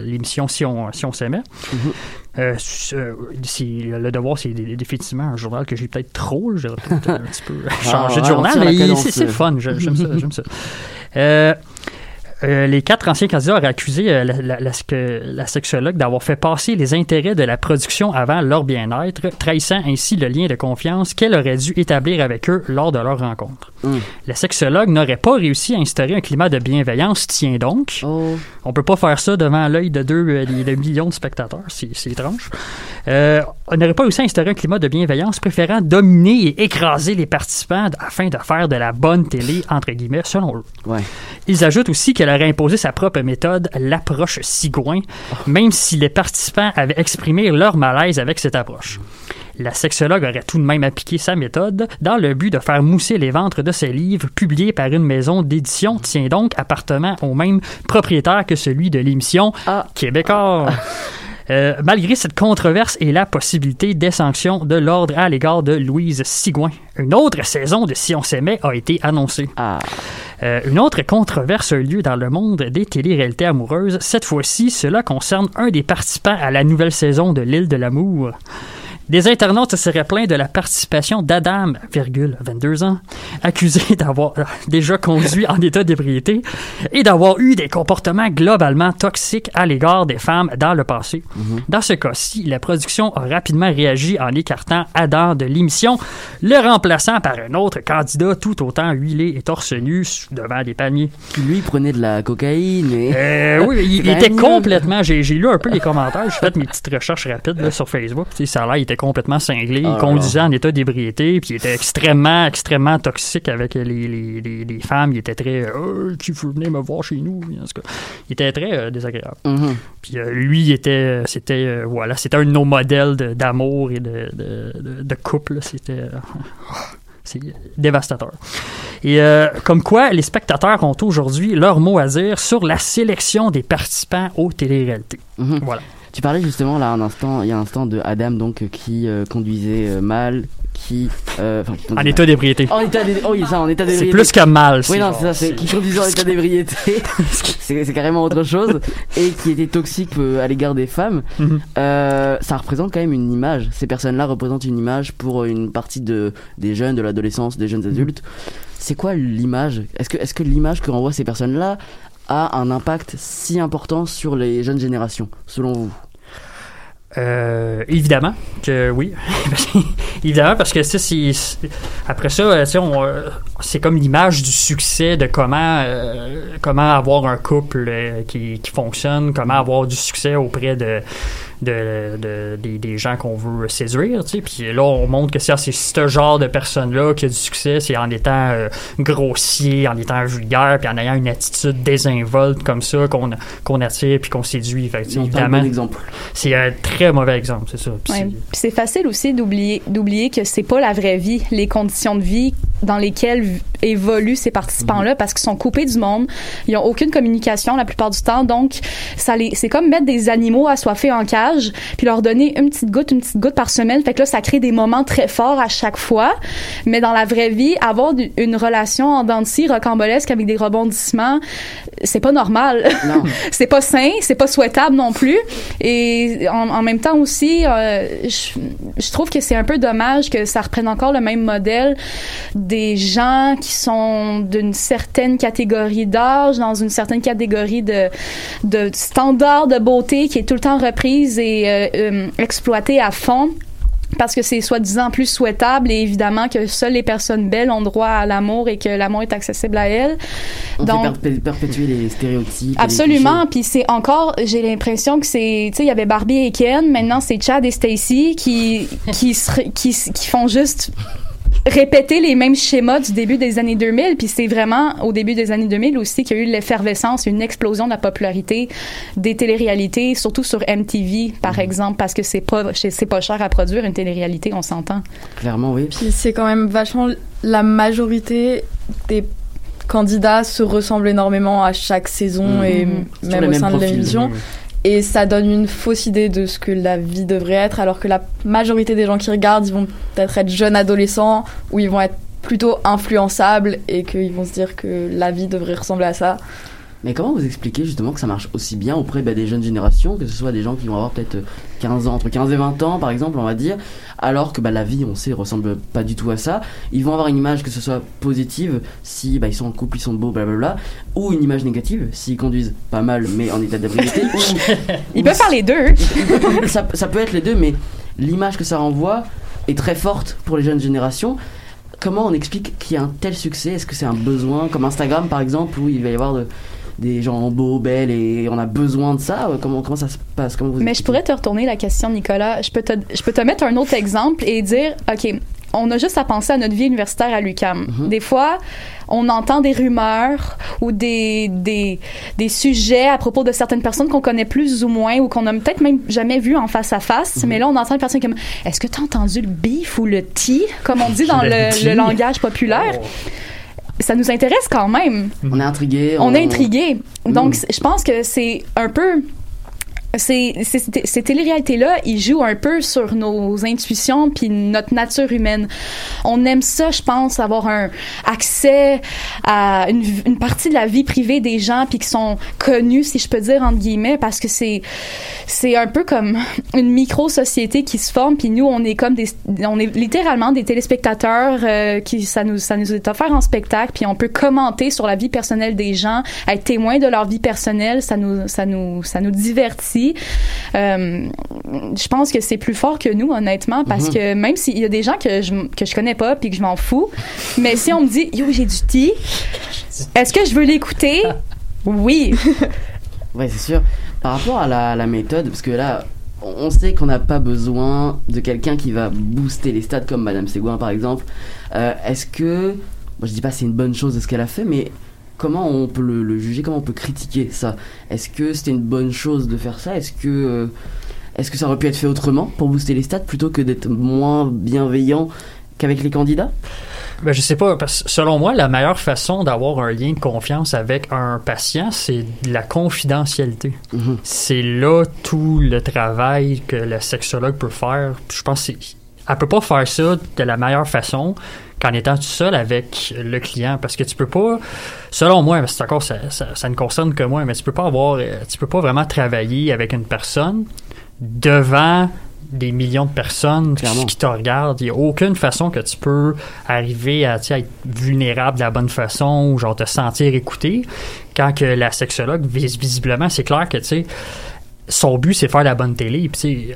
l'émission Si on, si on s'aimait. Euh, ce- c'est- le Devoir, c'est dé- définitivement un journal que j'ai peut-être trop. J'ai peut-être un petit peu changé de Ah, journal, mais c'est le fun. J'aime ça. J'aime ça. Euh, euh, les quatre anciens candidats auraient accusé euh, la, la- la- que- la sexologue d'avoir fait passer les intérêts de la production avant leur bien-être, trahissant ainsi le lien de confiance qu'elle aurait dû établir avec eux lors de leur rencontre. Hum. La sexologue n'aurait pas réussi à instaurer un climat de bienveillance, tiens donc. Oh. On peut pas faire ça devant l'œil de deux euh, de millions de spectateurs, c'est étrange. Euh, on n'aurait pas réussi à instaurer un climat de bienveillance, préférant dominer et écraser les participants afin de faire de la bonne télé, entre guillemets, selon eux. Ouais. Ils ajoutent aussi qu'elle aurait imposé sa propre méthode, l'approche Sigouin, même si les participants avaient exprimé leur malaise avec cette approche. La sexologue aurait tout de même appliqué sa méthode dans le but de faire mousser les ventres de ses livres publiés par une maison d'édition, tient donc appartement au même propriétaire que celui de l'émission Québécois. Euh, malgré cette controverse et la possibilité des sanctions de l'ordre à l'égard de Louise Sigouin, une autre saison de Si on s'aimait a été annoncée. Euh, une autre controverse a eu lieu dans le monde des téléréalités amoureuses. Cette fois-ci, cela concerne un des participants à la nouvelle saison de l'île de l'amour. Des internautes se seraient plaints de la participation d'Adam, virgule, 22 ans, accusé d'avoir euh, déjà conduit en état d'ébriété et d'avoir eu des comportements globalement toxiques à l'égard des femmes dans le passé. Dans ce cas-ci, la production a rapidement réagi en écartant Adam de l'émission, le remplaçant par un autre candidat tout autant huilé et torse nu devant des palmiers. Qui lui prenait de la cocaïne et... Euh, oui, il, était complètement. J'ai lu un peu les commentaires, j'ai fait mes petites recherches rapides là, sur Facebook. Ça il était complètement cinglé, Ah il conduisait en état d'ébriété, puis il était extrêmement, extrêmement toxique avec les, les, les, les femmes. Il était très. Euh, qui veut venir me voir chez nous En tout cas, il était très euh, désagréable. Mhm. Puis euh, lui, il était, c'était, euh, voilà, c'était un de nos modèles d'amour et de, de, de- de couple. C'était. c'est dévastateur. Et euh, comme quoi, les spectateurs ont aujourd'hui leur mot à dire sur la sélection des participants aux téléréalités. Mhm. Voilà. Tu parlais justement là un instant, il y a un instant de Adam donc euh, qui euh, conduisait euh, mal, qui euh, enfin, qui En état d'ébriété. En état d'é- oh oui ça en état C'est d'ébriété. plus que mal. Oui non c'est ça, c'est qui conduisait en état d'ébriété, c'est carrément autre chose et qui était toxique euh, à l'égard des femmes. Mhm. Euh, ça représente quand même une image. Ces personnes-là représentent une image pour une partie de des jeunes, de l'adolescence, des jeunes adultes. C'est quoi l'image? Est-ce que est-ce que l'image que renvoient ces personnes-là a un impact si important sur les jeunes générations, selon vous Euh, évidemment que oui. évidemment parce que c'est- après ça, euh, sais, on, euh, c'est comme l'image du succès de comment euh, comment avoir un couple euh, qui, qui fonctionne, comment avoir du succès auprès de de, de- des, des gens qu'on veut séduire, tu sais. Puis là, on montre que c'est ce genre de personne-là qui a du succès, c'est en étant euh, grossier, en étant vulgaire, puis en ayant une attitude désinvolte comme ça qu'on qu'on attire puis qu'on séduit. Fait tu sais, évidemment, bon exemple. c'est un très mauvais exemple, c'est ça. Puis Ouais. c'est- facile aussi d'oublier d'oublier que c'est pas la vraie vie, les conditions de vie dans lesquelles évoluent ces participants-là parce qu'ils sont coupés du monde, ils ont aucune communication la plupart du temps, donc ça les c'est comme mettre des animaux assoiffés en cage puis leur donner une petite goutte, une petite goutte par semaine, fait que là ça crée des moments très forts à chaque fois, mais dans la vraie vie, avoir une relation en dents de scie rocambolesque avec des rebondissements, c'est pas normal. C'est pas sain, c'est pas souhaitable non plus. Et en, en même temps aussi, euh, je, je trouve que c'est un peu dommage que ça reprenne encore le même modèle des gens qui sont d'une certaine catégorie d'âge, dans une certaine catégorie de, de standard de beauté qui est tout le temps reprise et euh, euh, exploitée à fond parce que c'est soi-disant plus souhaitable et évidemment que seules les personnes belles ont droit à l'amour et que l'amour est accessible à elles. On Donc- fait perpé- perpétuer les stéréotypes. Absolument, puis c'est encore, j'ai l'impression que c'est, tu sais, il y avait Barbie et Ken, maintenant c'est Chad et Stacy qui qui qui font juste répéter les mêmes schémas du début des années 2000 puis c'est vraiment au début des années 2000 aussi qu'il y a eu l'effervescence une explosion de la popularité des téléréalités surtout sur MTV par exemple parce que c'est pas c'est pas cher à produire une télé-réalité on s'entend. Clairement, oui. Puis c'est quand même vachement la majorité des candidats se ressemblent énormément à chaque saison Mhm. et Sur même au sein de l'émission. Et ça donne une fausse idée de ce que la vie devrait être, alors que la majorité des gens qui regardent, ils vont peut-être être jeunes adolescents ou ils vont être plutôt influençables et qu'ils vont se dire que la vie devrait ressembler à ça. Mais comment vous expliquez justement que ça marche aussi bien auprès bah, des jeunes générations, que ce soit des gens qui vont avoir peut-être 15 ans, entre 15 et 20 ans par exemple, on va dire, alors que bah, la vie, on sait, ressemble pas du tout à ça. Ils vont avoir une image que ce soit positive si bah, ils sont en couple, ils sont beaux, blablabla, ou une image négative s'ils conduisent pas mal mais en état d'ébriété. ou- ils peuvent faire les deux ça, ça peut être les deux, mais l'image que ça renvoie est très forte pour les jeunes générations. Comment on explique qu'il y a un tel succès? Est-ce que c'est un besoin, comme Instagram par exemple, où il va y avoir de- des gens beaux, belles et on a besoin de ça Euh, Comment, comment ça se passe? Comment vous Mais je pourrais te retourner la question, Nicolas. Je peux te, je peux te mettre un autre exemple et dire, OK, on a juste à penser à notre vie universitaire à l'UCAM. Des fois, on entend des rumeurs ou des, des, des sujets à propos de certaines personnes qu'on connaît plus ou moins ou qu'on a peut-être même jamais vu en face à face. Mais là, on entend une personne comme, est-ce que tu as entendu le beef ou le tea, comme on dit dans Le le, langage populaire? Ça nous intéresse quand même On est intrigué. on est intrigué. Donc, c- je pense que c'est un peu ces, ces, ces téléréalités-là, ils jouent un peu sur nos intuitions puis notre nature humaine. On aime ça, je pense, avoir un accès à une, une partie de la vie privée des gens puis qui sont connus, si je peux dire entre guillemets, parce que c'est c'est un peu comme une micro société qui se forme puis nous on est comme des on est littéralement des téléspectateurs euh, qui ça nous ça nous est offert en spectacle puis on peut commenter sur la vie personnelle des gens, être témoin de leur vie personnelle, ça nous ça nous ça nous divertit euh, je pense que c'est plus fort que nous, honnêtement, parce Mhm. que même s'il y a des gens que je, que je connais pas puis que je m'en fous, mais si on me dit, yo, j'ai du thé, est-ce que je veux l'écouter? Oui. Ouais, c'est sûr. Par rapport à la, la méthode, parce que là, on sait qu'on n'a pas besoin de quelqu'un qui va booster les stats comme Madame Seguin par exemple. Euh, Est-ce que, moi je dis pas c'est une bonne chose de ce qu'elle a fait, mais comment on peut le, le juger, comment on peut critiquer ça? Est-ce que c'était une bonne chose de faire ça? Est-ce que, euh, est-ce que ça aurait pu être fait autrement pour booster les stats plutôt que d'être moins bienveillant qu'avec les candidats? Ben, je sais pas, parce selon moi, la meilleure façon d'avoir un lien de confiance avec un patient, c'est de la confidentialité. C'est là tout le travail que le sexologue peut faire. Je pense qu'elle elle peut pas faire ça de la meilleure façon qu'en étant tout seul avec le client parce que tu peux pas selon moi parce que encore ça, ça, ça ne concerne que moi mais tu peux pas avoir euh, tu peux pas vraiment travailler avec une personne devant des millions de personnes qui, qui te regardent. Il n'y a aucune façon que tu peux arriver à, être vulnérable de la bonne façon ou genre te sentir écouté quand que la sexologue, vis- visiblement, c'est clair que tu sais, son but c'est faire la bonne télé. Puis,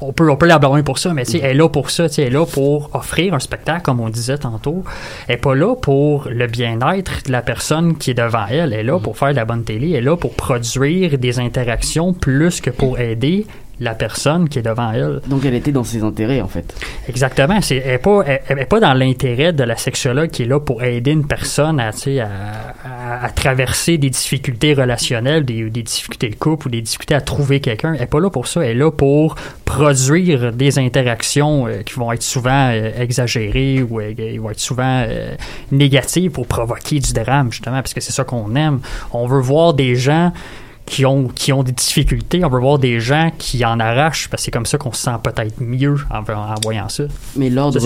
on peut, on peut la blâmer pour ça, mais elle est là pour ça. Elle est là pour offrir un spectacle, comme on disait tantôt. Elle n'est pas là pour le bien-être de la personne qui est devant elle. Elle est là pour faire de la bonne télé. Elle est là pour produire des interactions plus que pour aider la personne qui est devant elle. Donc elle était dans ses intérêts en fait. Exactement. C'est, elle n'est pas, elle- est pas dans l'intérêt de la sexologue qui est là pour aider une personne à, tu sais, à, à- à traverser des difficultés relationnelles, des, des difficultés de couple ou des difficultés à trouver quelqu'un. Elle n'est pas là pour ça. Elle est là pour produire des interactions euh, qui vont être souvent euh, exagérées ou euh, qui vont être souvent euh, négatives pour provoquer du drame, justement, parce que c'est ça qu'on aime. On veut voir des gens qui ont, qui ont des difficultés. On veut voir des gens qui en arrachent, parce que c'est comme ça qu'on se sent peut-être mieux en, en voyant ça. Mais l'ordre,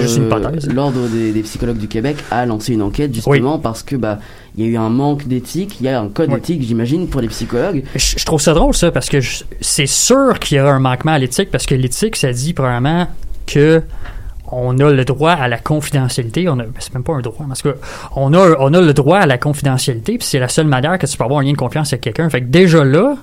l'ordre des, des psychologues du Québec a lancé une enquête justement parce que bah il y a eu un manque d'éthique, il y a un code d'éthique j'imagine pour les psychologues. Je, je trouve ça drôle, ça, parce que c'est sûr qu'il y aura un manquement à l'éthique, parce que l'éthique, ça dit probablement que on a le droit à la confidentialité. On a, c'est même pas un droit, parce que on a, on a le droit à la confidentialité, puis c'est la seule manière que tu peux avoir un lien de confiance avec quelqu'un. Fait que déjà là,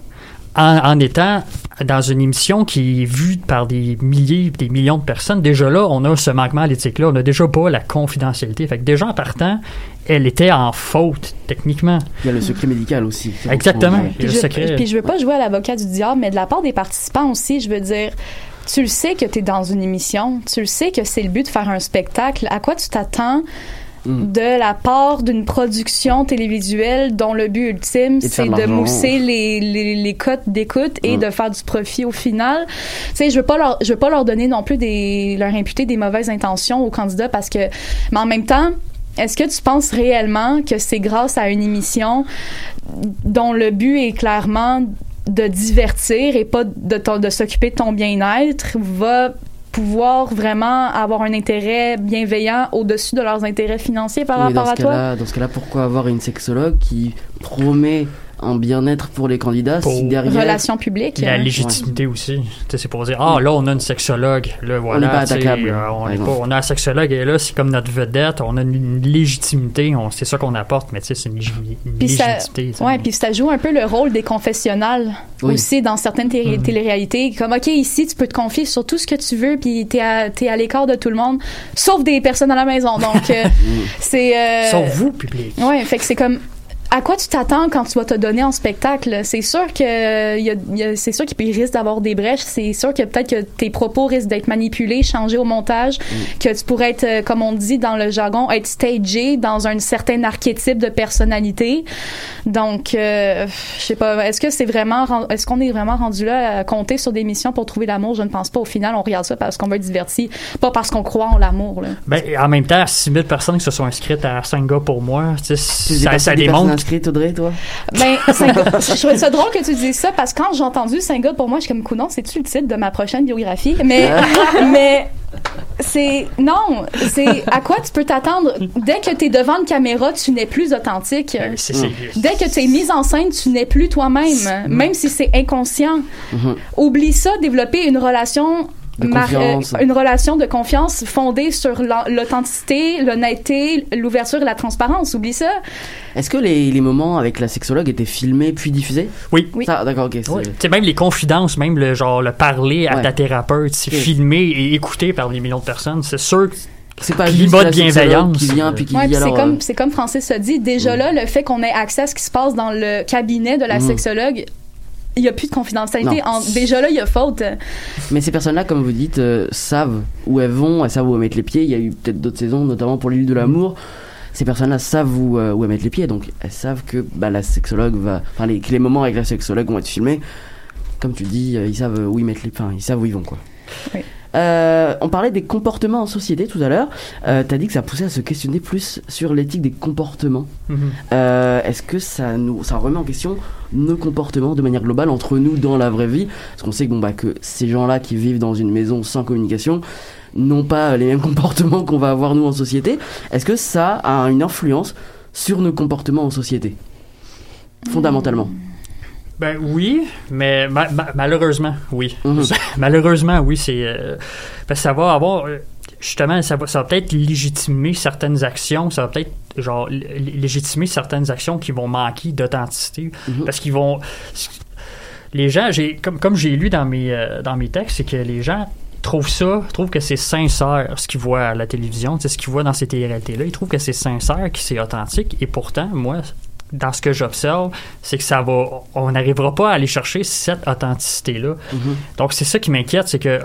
en, en étant dans une émission qui est vue par des milliers, des millions de personnes, déjà là, on a ce manquement à l'éthique-là. On a déjà pas la confidentialité. Fait que déjà en partant, elle était en faute, techniquement. Il y a le secret médical aussi. Exactement. Et le Puis je, secret. puis je veux pas jouer à l'avocat du diable, mais de la part des participants aussi, je veux dire, tu le sais que tu es dans une émission, tu le sais que c'est le but de faire un spectacle. À quoi tu t'attends de la part d'une production télévisuelle dont le but ultime, c'est de mousser les, les, les cotes d'écoute et Mm. de faire du profit au final? Tu sais, je veux pas leur, je veux pas leur donner non plus des, leur imputer des mauvaises intentions aux candidats parce que, mais en même temps, est-ce que tu penses réellement que c'est grâce à une émission dont le but est clairement de divertir et pas de, de s'occuper de ton bien-être va pouvoir vraiment avoir un intérêt bienveillant au-dessus de leurs intérêts financiers par rapport à toi? dans ce cas-là, pourquoi avoir une sexologue qui promet un bien-être pour les candidats si derrière Relations publiques. La hein. légitimité aussi. C'est pour dire, ah là, on a une sexologue. Là, voilà, n'est pas attaquable, euh, on, par est exemple. pas- on a un sexologue et là, c'est comme notre vedette. On a une légitimité. C'est ça qu'on apporte, mais tu sais, c'est une, légi- une Puis ça, légitimité. sais. ouais, puis ça joue un peu le rôle des confessionnals Oui. aussi dans certaines télé- Mhm. téléréalités. Comme, OK, ici, tu peux te confier sur tout ce que tu veux, puis t'es à, à l'écart de tout le monde, sauf des personnes à la maison. Donc, euh, c'est... euh, Sauf vous, public. Ouais, fait que c'est comme à quoi tu t'attends quand tu vas te donner en spectacle C'est sûr que il y a- il y a- c'est sûr qu'il risque d'avoir des brèches, c'est sûr que peut-être que tes propos risquent d'être manipulés, changés au montage, que tu pourrais être euh, comme on dit dans le jargon être stagé dans un certain archétype de personnalité. Donc euh, je sais pas, est-ce que c'est vraiment est-ce qu'on est vraiment rendu là à compter sur des missions pour trouver l'amour? Je ne pense pas. Au final, on regarde ça parce qu'on veut être diverti, pas parce qu'on croit en l'amour là. Ben, en même temps, 6000 personnes qui se sont inscrites à 5 gars pour moi, ça, ça démontre inscrite, Audrey, toi? Ben, je trouvais ça drôle que tu dises ça parce que quand j'ai entendu Saint-Gall, pour moi, je suis comme, coudonc, c'est-tu le titre de ma prochaine biographie? Mais, mais, c'est, non, c'est à quoi tu peux t'attendre? Dès que t'es devant une caméra, tu n'es plus authentique. c'est- Dès que tu es mise en scène, tu n'es plus toi-même, même si c'est inconscient. Mhm. Oublie ça, développer une relation De mar- confiance. euh, une relation de confiance fondée sur l'authenticité, l'honnêteté, l'ouverture et la transparence. Oublie ça. Est-ce que les, les moments avec la sexologue étaient filmés puis diffusés? Oui. Ça, d'accord, ok. même les confidences, même le genre le parler à Ouais. ta thérapeute, c'est filmé et écouté par des millions de personnes. C'est sûr que C'est pas juste de la bienveillance. qui vient puis qui Ouais, c'est comme euh, c'est comme Francis a dit. Déjà là, le fait qu'on ait accès à ce qui se passe dans le cabinet de la Mhm. sexologue, il y a plus de confidentialité. En- déjà là, il y a faute. Mais ces personnes-là, comme vous dites, euh, savent où elles vont, elles savent où elles mettent les pieds. Il y a eu peut-être d'autres saisons, notamment pour l'île de l'amour. Ces personnes-là savent où, euh, où elles mettent les pieds, donc elles savent que bah, la sexologue va. Enfin, les, que les moments avec la sexologue vont être filmés. Comme tu dis, euh, ils savent où ils mettent les. Enfin, ils savent où ils vont, quoi. Oui. Euh, on parlait des comportements en société tout à l'heure. Euh, T'as dit que ça poussait à se questionner plus sur l'éthique des comportements. Mhm. Euh, Est-ce que ça nous, ça remet en question nos comportements de manière globale entre nous dans la vraie vie? Parce qu'on sait que, bon, bah, que ces gens-là qui vivent dans une maison sans communication n'ont pas les mêmes comportements qu'on va avoir nous en société. Est-ce que ça a une influence sur nos comportements en société? Fondamentalement. Ben oui, mais ma- ma- malheureusement, oui. Mhm. malheureusement, oui, c'est euh, parce que ça va avoir euh, justement ça va, ça va peut-être légitimer certaines actions, ça va peut-être genre légitimer certaines actions qui vont manquer d'authenticité Mhm. parce qu'ils vont les gens, j'ai comme comme j'ai lu dans mes euh, dans mes textes, c'est que les gens trouvent ça, trouvent que c'est sincère ce qu'ils voient à la télévision, ce qu'ils voient dans ces télé-réalités-là, ils trouvent que c'est sincère, que c'est authentique, et pourtant, moi, dans ce que j'observe, c'est que ça va, on n'arrivera pas à aller chercher cette authenticité-là. Mhm. Donc, c'est ça qui m'inquiète, c'est que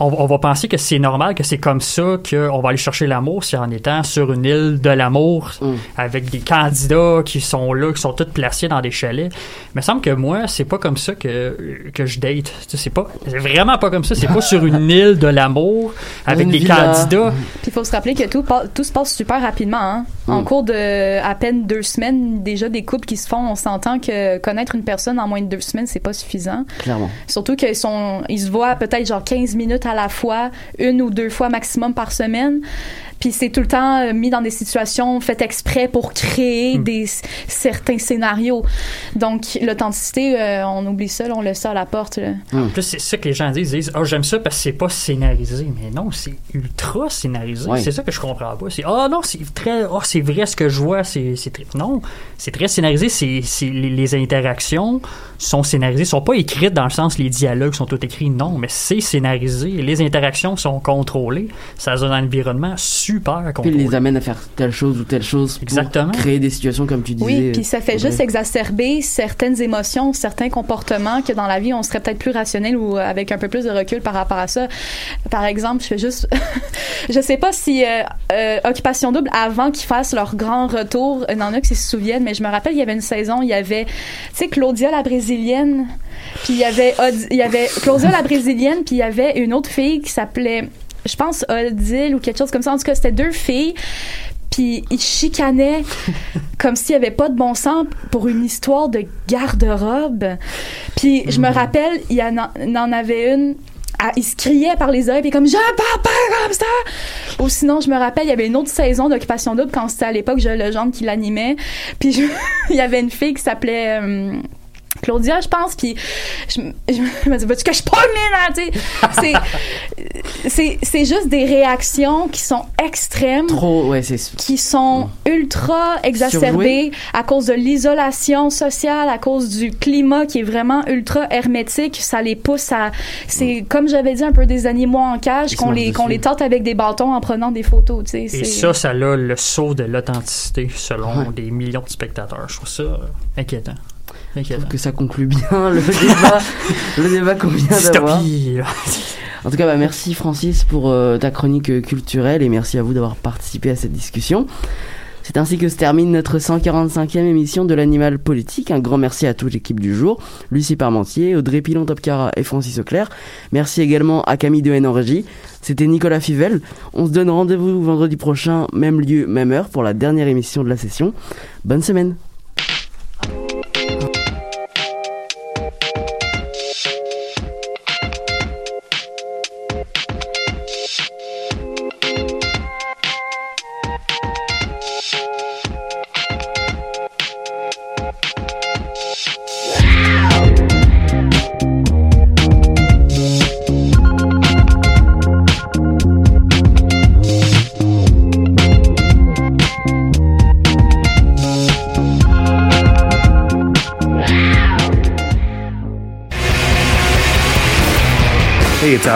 on, on va penser que c'est normal, que c'est comme ça qu'on va aller chercher l'amour, c'est en étant sur une île de l'amour Mm. avec des candidats qui sont là, qui sont tous placés dans des chalets. Il me semble que moi, c'est pas comme ça que, que je date. C'est pas, vraiment pas comme ça. C'est pas sur une île de l'amour avec une des villa. candidats. Puis il faut se rappeler que tout, tout se passe super rapidement. Hein? En Mm. cours de à peine deux semaines, déjà des couples qui se font, on s'entend que connaître une personne en moins de deux semaines, c'est pas suffisant. Clairement. Surtout qu'ils sont, ils se voient peut-être genre 15 minutes à la fois, une ou deux fois maximum par semaine. Puis c'est tout le temps euh, mis dans des situations faites exprès pour créer des certains scénarios. Donc l'authenticité, euh, on oublie ça, là, on laisse ça à la porte. là. En plus, c'est ça que les gens disent. Ils disent, ah, j'aime ça parce que c'est pas scénarisé. Mais non, c'est ultra scénarisé. C'est ça que je comprends pas. C'est, ah non, c'est très, ah, c'est vrai ce que je vois. C'est, c'est très, non, c'est très scénarisé. C'est, c'est, les, les interactions sont scénarisées, sont pas écrites dans le sens les dialogues sont tous écrits. Non, mais c'est scénarisé. Les interactions sont contrôlées. Ça donne un environnement super Puis contrôlé. ils les amène à faire telle chose ou telle chose pour Exactement. créer des situations comme tu disais. Oui, puis ça fait juste exacerber certaines émotions, certains comportements que dans la vie, on serait peut-être plus rationnel ou avec un peu plus de recul par rapport à ça. Par exemple, je fais juste... je sais pas si euh, euh, Occupation Double, avant qu'ils fassent leur grand retour, il y en a qui se souviennent, mais je me rappelle, il y avait une saison, il y avait, tu sais, Claudia la Brésilienne, puis il y avait, il y avait Claudia la Brésilienne, puis il y avait une autre fille qui s'appelait, je pense, Odile ou quelque chose comme ça. En tout cas, c'était deux filles puis ils chicanaient comme s'il n'y avait pas de bon sens pour une histoire de garde-robe. Puis je me rappelle, il y en, avait une. ah, il se criait par les oreilles, puis comme « Je parle pas comme ça! » Ou sinon, je me rappelle, il y avait une autre saison d'Occupation Double, quand c'était à l'époque Joël Legendre qui l'animait. Puis je- il y avait une fille qui s'appelait... euh, Claudia, je pense, puis je, je me dis, vas-tu que je là, tu sais? C'est- C'est, c'est juste des réactions qui sont extrêmes Trop, ouais, c'est. qui sont ultra exacerbées à cause de l'isolation sociale, à cause du climat qui est vraiment ultra hermétique. Ça les pousse à... C'est comme j'avais dit un peu des animaux en cage, qu'on les, qu'on les tente avec des bâtons en prenant des photos, tu sais. Et ça, ça a le saut de l'authenticité selon des millions de spectateurs. Je trouve ça inquiétant. Je trouve que ça conclut bien le débat, le débat qu'on vient d'avoir. En tout cas, bah, merci Francis pour euh, ta chronique euh, culturelle et merci à vous d'avoir participé à cette discussion. C'est ainsi que se termine notre 145e émission de l'Animal Politique. Un grand merci à toute l'équipe du jour, Lucie Parmentier, Audrey Pilon-Topcara et Francis Auclair. Merci également à Camille Dehaene en régie. C'était Nicolas Fivel. On se donne rendez-vous vendredi prochain, même lieu, même heure, pour la dernière émission de la session. Bonne semaine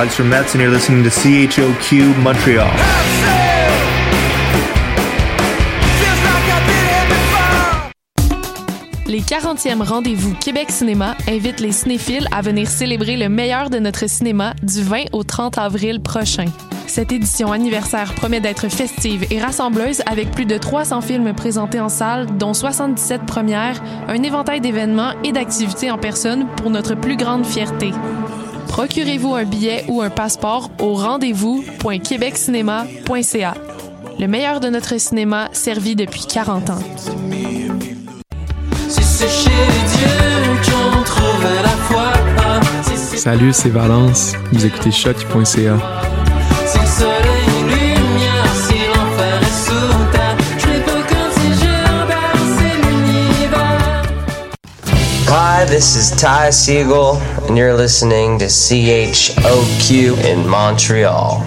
Alex from Metz and you're listening to CHOQ Montreal. Les 40e rendez-vous Québec Cinéma invitent les cinéphiles à venir célébrer le meilleur de notre cinéma du 20 au 30 avril prochain. Cette édition anniversaire promet d'être festive et rassembleuse avec plus de 300 films présentés en salle, dont 77 premières, un éventail d'événements et d'activités en personne pour notre plus grande fierté. Procurez-vous un billet ou un passeport au rendez-vous.québeccinéma.ca. Le meilleur de notre cinéma servi depuis 40 ans. Salut, c'est Valence. Vous écoutez choc.ca. Hi, this is Ty Siegel, and you're listening to CHOQ in Montreal.